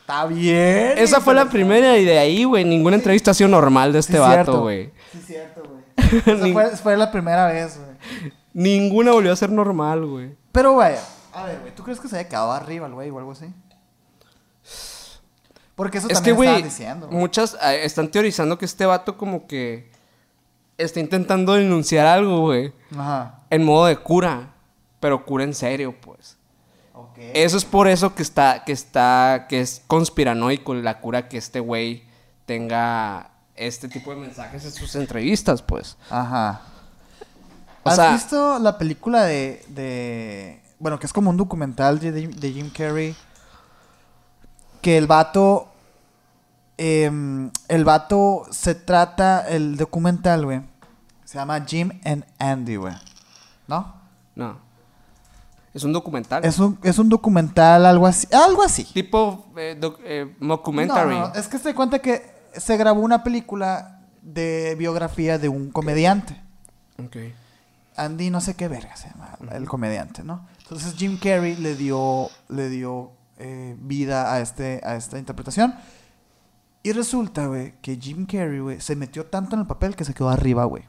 Está bien. Esa fue la primera y de ahí, güey, ninguna entrevista ha sido normal de Sí, este vato, güey. Sí, cierto, güey. [LAUGHS] Fue, fue la primera vez, güey. Ninguna volvió a ser normal, güey. Pero vaya, a ver, güey, ¿tú crees que se haya quedado arriba el güey o algo así? Porque eso Es que, también güey, estaban diciendo. güey. muchas eh, están teorizando que este vato como que está intentando denunciar algo, güey. Ajá. En modo de cura, pero cura en serio, pues. Ok. Eso es por eso que está, que está, que es conspiranoico la cura que este güey tenga este tipo de mensajes en sus entrevistas, pues. Ajá. O ¿Has sea- visto la película de, de... Bueno, que es como un documental de, de Jim Carrey? Que el vato... em, el vato se trata... El documental, güey. Se llama Jim and Andy, güey. ¿No? No. Es un documental. Es un, es un documental, algo así. Algo así. tipo eh, doc- eh, mockumentary. No, no, es que se cuenta que se grabó una película de biografía de un comediante. Ok. Andy no sé qué verga se llama, el comediante, ¿no? Entonces Jim Carrey le dio, le dio eh, vida a, este, a esta interpretación. Y resulta, güey, que Jim Carrey, güey, se metió tanto en el papel que se quedó arriba, güey.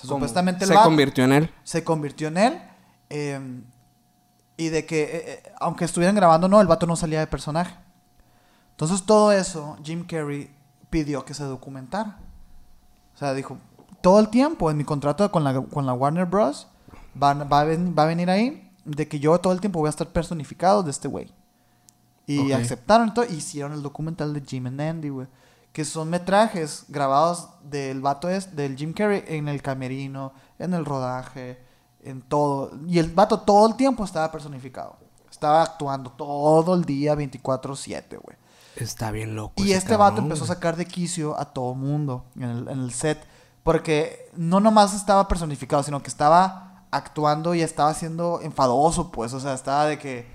Supuestamente se convirtió en él. se convirtió en él. eh, y de que, eh, eh, aunque estuvieran grabando, no, el vato no salía de personaje. Entonces todo eso, Jim Carrey pidió que se documentara. O sea, dijo, todo el tiempo en mi contrato con la, con la Warner Bros. Va, va, a ven- va a venir ahí de que yo todo el tiempo voy a estar personificado de este güey. Y aceptaron todo, y hicieron el documental de Jim and Andy, güey. Que son metrajes grabados del vato es, del Jim Carrey en el camerino, en el rodaje, en todo. Y el vato todo el tiempo estaba personificado. Estaba actuando todo el día 24/7, güey. Está bien loco. Y este vato cabrón, empezó a sacar de quicio a todo mundo en el, en el set. Porque no nomás estaba personificado, sino que estaba actuando y estaba siendo enfadoso, pues. O sea, estaba de que.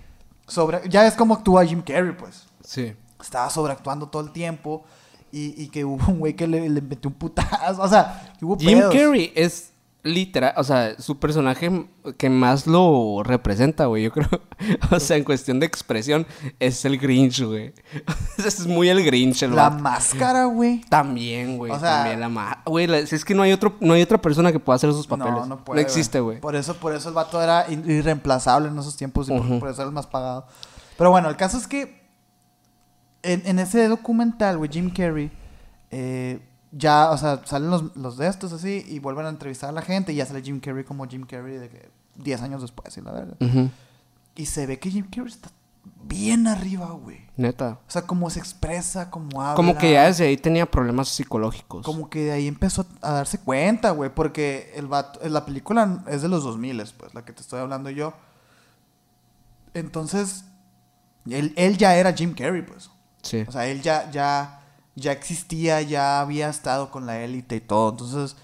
Sobre... Ya es como actúa Jim Carrey, pues. Sí. estaba sobreactuando todo el tiempo y, y que hubo un güey que le, le metió un putazo. O sea, que hubo Jim pedos. Carrey es literal, o sea, su personaje que más lo representa, güey, yo creo. [LAUGHS] O sea, en cuestión de expresión, es el Grinch, güey. [LAUGHS] es muy el Grinch, el La vato. máscara, güey. También, güey. O sea- también la ma- Güey, si es que no hay otro, no hay otra persona que pueda hacer esos papeles. No, no puede. existe, güey. Por eso, por eso el vato era irreemplazable en esos tiempos y por, eso era el más pagado. Pero bueno, el caso es que en, en ese documental, güey, Jim Carrey, eh, ya, o sea, salen los, los de estos así y vuelven a entrevistar a la gente y ya sale Jim Carrey como Jim Carrey de que 10 años después, y la verdad. Ujú. Y se ve que Jim Carrey está bien arriba, güey. Neta. O sea, como se expresa, como habla. Como que ya desde ahí tenía problemas psicológicos. Como que de ahí empezó a darse cuenta, güey, porque el vato, la película es de los 2000, pues, la que te estoy hablando yo. Entonces, él, él ya era Jim Carrey, pues. Sí. O sea, él ya, ya, ya existía, ya había estado con la élite y todo. Entonces,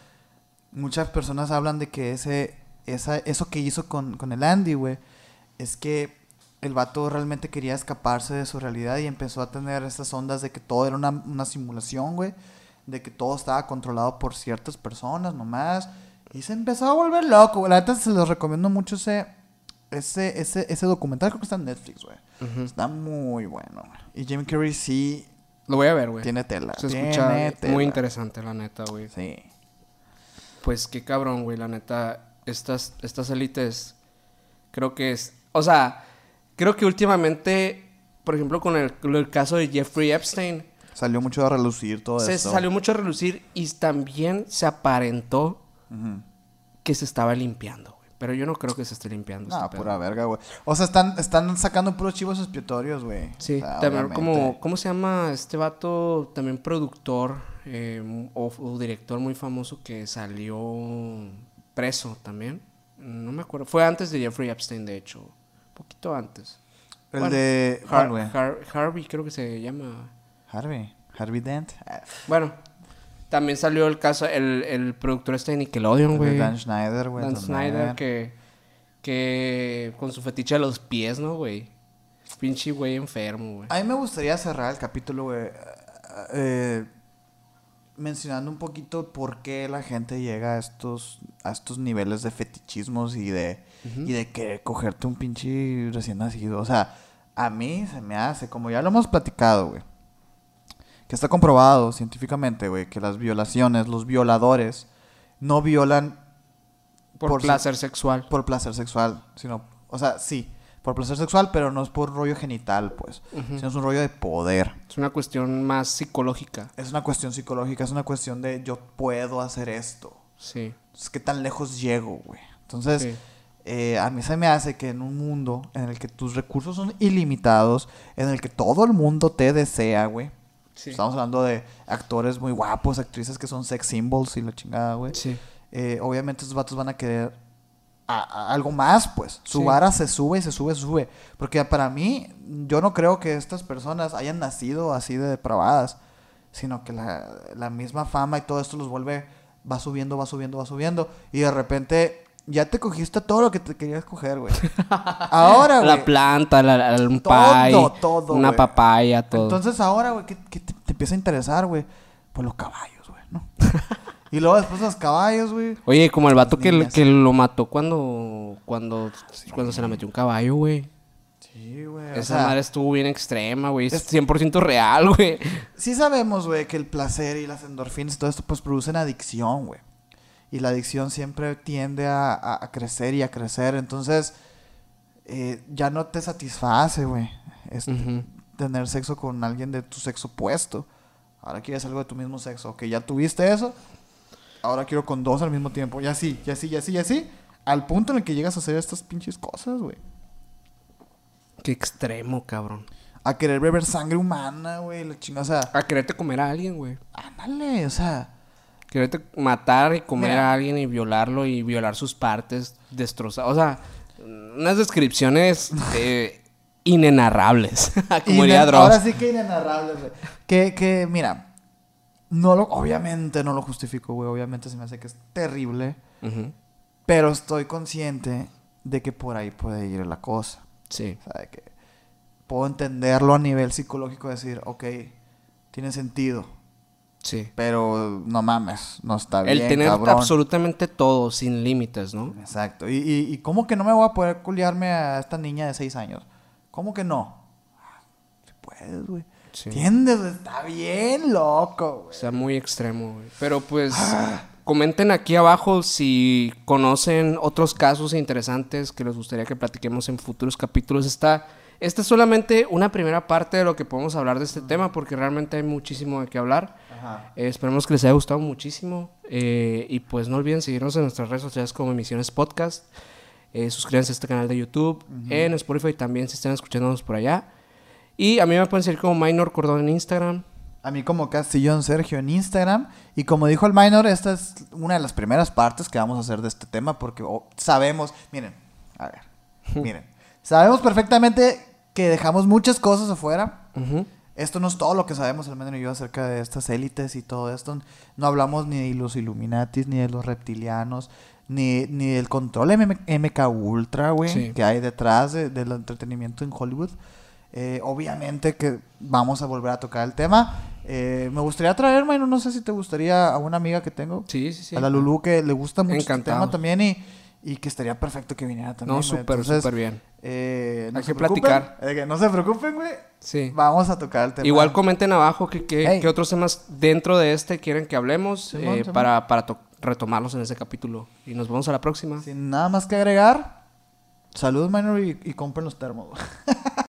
muchas personas hablan de que ese, esa, eso que hizo con, con el Andy, güey, es que el vato realmente quería escaparse de su realidad y empezó a tener estas ondas de que todo era una, una simulación, güey. De que todo estaba controlado por ciertas personas nomás. Y se empezó a volver loco, güey. La neta se los recomiendo mucho ese, ese, ese, ese documental. Creo que está en Netflix, güey. Está muy bueno, güey. Y Jim Carrey sí Lo voy a ver, güey. tiene tela. Se tiene escucha tela. muy interesante, la neta, güey. Sí. Pues qué cabrón, güey, la neta. Estas, estas élites, creo que es. O sea, creo que últimamente, por ejemplo, con el, el caso de Jeffrey Epstein, Salió mucho a relucir todo se esto. salió mucho a relucir y también se aparentó que se estaba limpiando. Pero yo no creo que se esté limpiando. No, este pedo. pura verga, güey. O sea, están, están sacando puros chivos expiatorios, güey. Sí, O sea, también obviamente. como, ¿cómo se llama este vato? También productor eh, o, o director muy famoso que salió preso también. No me acuerdo. Fue antes de Jeffrey Epstein, de hecho. Un poquito antes. El Bueno, de... Har- Harvey creo que se llama. Harvey. Harvey Dent. Bueno, también salió el caso, el, el productor este de Nickelodeon, el de güey. Dan Schneider, güey. Dan. Snyder que, que con su fetiche a los pies, ¿no, güey? Pinche güey enfermo, güey. A mí me gustaría cerrar el capítulo, güey, eh, mencionando un poquito por qué la gente llega a estos, a estos niveles de fetichismos y de, y de querer cogerte un pinche recién nacido. O sea, a mí se me hace, como ya lo hemos platicado, güey, que está comprobado científicamente, güey, que las violaciones, los violadores, no violan Por, placer sexual. por placer sexual, sino, o sea, sí, por placer sexual, pero no es por rollo genital, pues, sino es un rollo de poder. Es una cuestión más psicológica. Es una cuestión psicológica, es una cuestión de yo puedo hacer esto. Sí. Entonces, ¿qué tan lejos llego, güey? Entonces, Sí. eh, a mí se me hace que en un mundo en el que tus recursos son ilimitados, en el que todo el mundo te desea, güey. Sí. Estamos hablando de actores muy guapos, actrices que son sex symbols y la chingada, güey. Sí. eh, obviamente esos vatos van a querer a- a algo más, pues. Su Sí. vara se sube y se sube, se sube. Porque para mí, yo no creo que estas personas hayan nacido así de depravadas, sino que la, la misma fama y todo esto los vuelve, va subiendo, va subiendo, va subiendo. Y de repente ya te cogiste todo lo que te querías coger, güey. Ahora, [LAUGHS] güey. La planta, la, la- un Todo, pie, todo, una güey. papaya, todo. Entonces ahora, güey, ¿qué, qué te, te empieza a interesar, güey? Pues los caballos, güey, ¿no? [LAUGHS] y luego después los caballos, güey. Oye, como el vato que, que lo mató cuando cuando, cuando se la metió un caballo, güey. Sí, güey. o Esa sea, madre estuvo bien extrema, güey. Es es- 100% real, güey. Sí sabemos, güey, que el placer y las endorfinas y todo esto pues producen adicción, güey. Y la adicción siempre tiende a, a- a crecer y a crecer. Entonces, eh, ya no te satisface, güey. este. Tener sexo con alguien de tu sexo opuesto. Ahora quieres algo de tu mismo sexo. Que ya tuviste eso. Ahora quiero con dos al mismo tiempo. Y así, y así, y así, y así. Al punto en el que llegas a hacer estas pinches cosas, güey. Qué extremo, cabrón. A querer beber sangre humana, güey. La chingada. O sea, A quererte comer a alguien, güey. ándale, o sea. Quererte matar y comer Mira. a alguien y violarlo y violar sus partes, destrozar. O sea, unas descripciones eh, inenarrables. [LAUGHS] Como diría Dross. Ahora sí que inenarrable, güey. Que, que, mira, no lo, obviamente no lo justifico, güey. Obviamente se me hace que es terrible. Pero estoy consciente de que por ahí puede ir la cosa. Sí. O sea, de que puedo entenderlo a nivel psicológico, decir, ok, tiene sentido. Sí. Pero no mames, no está bien. El tener cabrón. absolutamente todo, sin límites, ¿no? Exacto. ¿Y, y, y cómo que no me voy a poder culiarme a esta niña de 6 años? ¿Cómo que no? Si puedes, güey. Sí. ¿Entiendes? Está bien loco, O güey. sea, muy extremo, güey. Pero pues, comenten aquí abajo si conocen otros casos interesantes que les gustaría que platiquemos en futuros capítulos. Esta, esta es solamente una primera parte de lo que podemos hablar de este tema, porque realmente hay muchísimo de qué hablar. Ajá. Eh, esperemos que les haya gustado muchísimo. eh, y pues no olviden seguirnos en nuestras redes sociales como Emisiones Podcast. Eh, suscríbanse a este canal de YouTube. En Spotify también si están escuchándonos por allá. Y a mí me pueden seguir como Minor Cordón en Instagram. A mí como Castillón Sergio en Instagram. Y como dijo el minor, esta es una de las primeras partes que vamos a hacer de este tema porque oh, sabemos, miren, a ver, [LAUGHS] miren, sabemos perfectamente que dejamos muchas cosas afuera. Ujú. Esto no es todo lo que sabemos el minor y yo acerca de estas élites y todo esto. No hablamos ni de los Illuminatis, ni de los reptilianos, ni, ni del control M- MK Ultra, güey, Sí. que hay detrás de- del entretenimiento en Hollywood. Eh, obviamente que vamos a volver a tocar el tema. Eh, me gustaría traer, Maino, no sé si te gustaría a una amiga que tengo, Sí, sí, sí. a la Lulu, que le gusta mucho este Encantado. tema también y, y que estaría perfecto que viniera también. No, súper, súper bien. eh, no Hay se que preocupen, platicar. eh, que no se preocupen, güey. Sí. Vamos a tocar el tema. Igual comenten abajo que, que- Hey. que otros temas dentro de este quieren que hablemos eh, para, para to- retomarlos en ese capítulo. Y nos vemos a la próxima. Sin nada más que agregar, saludos, Minor, y, y compren los termos. [LAUGHS]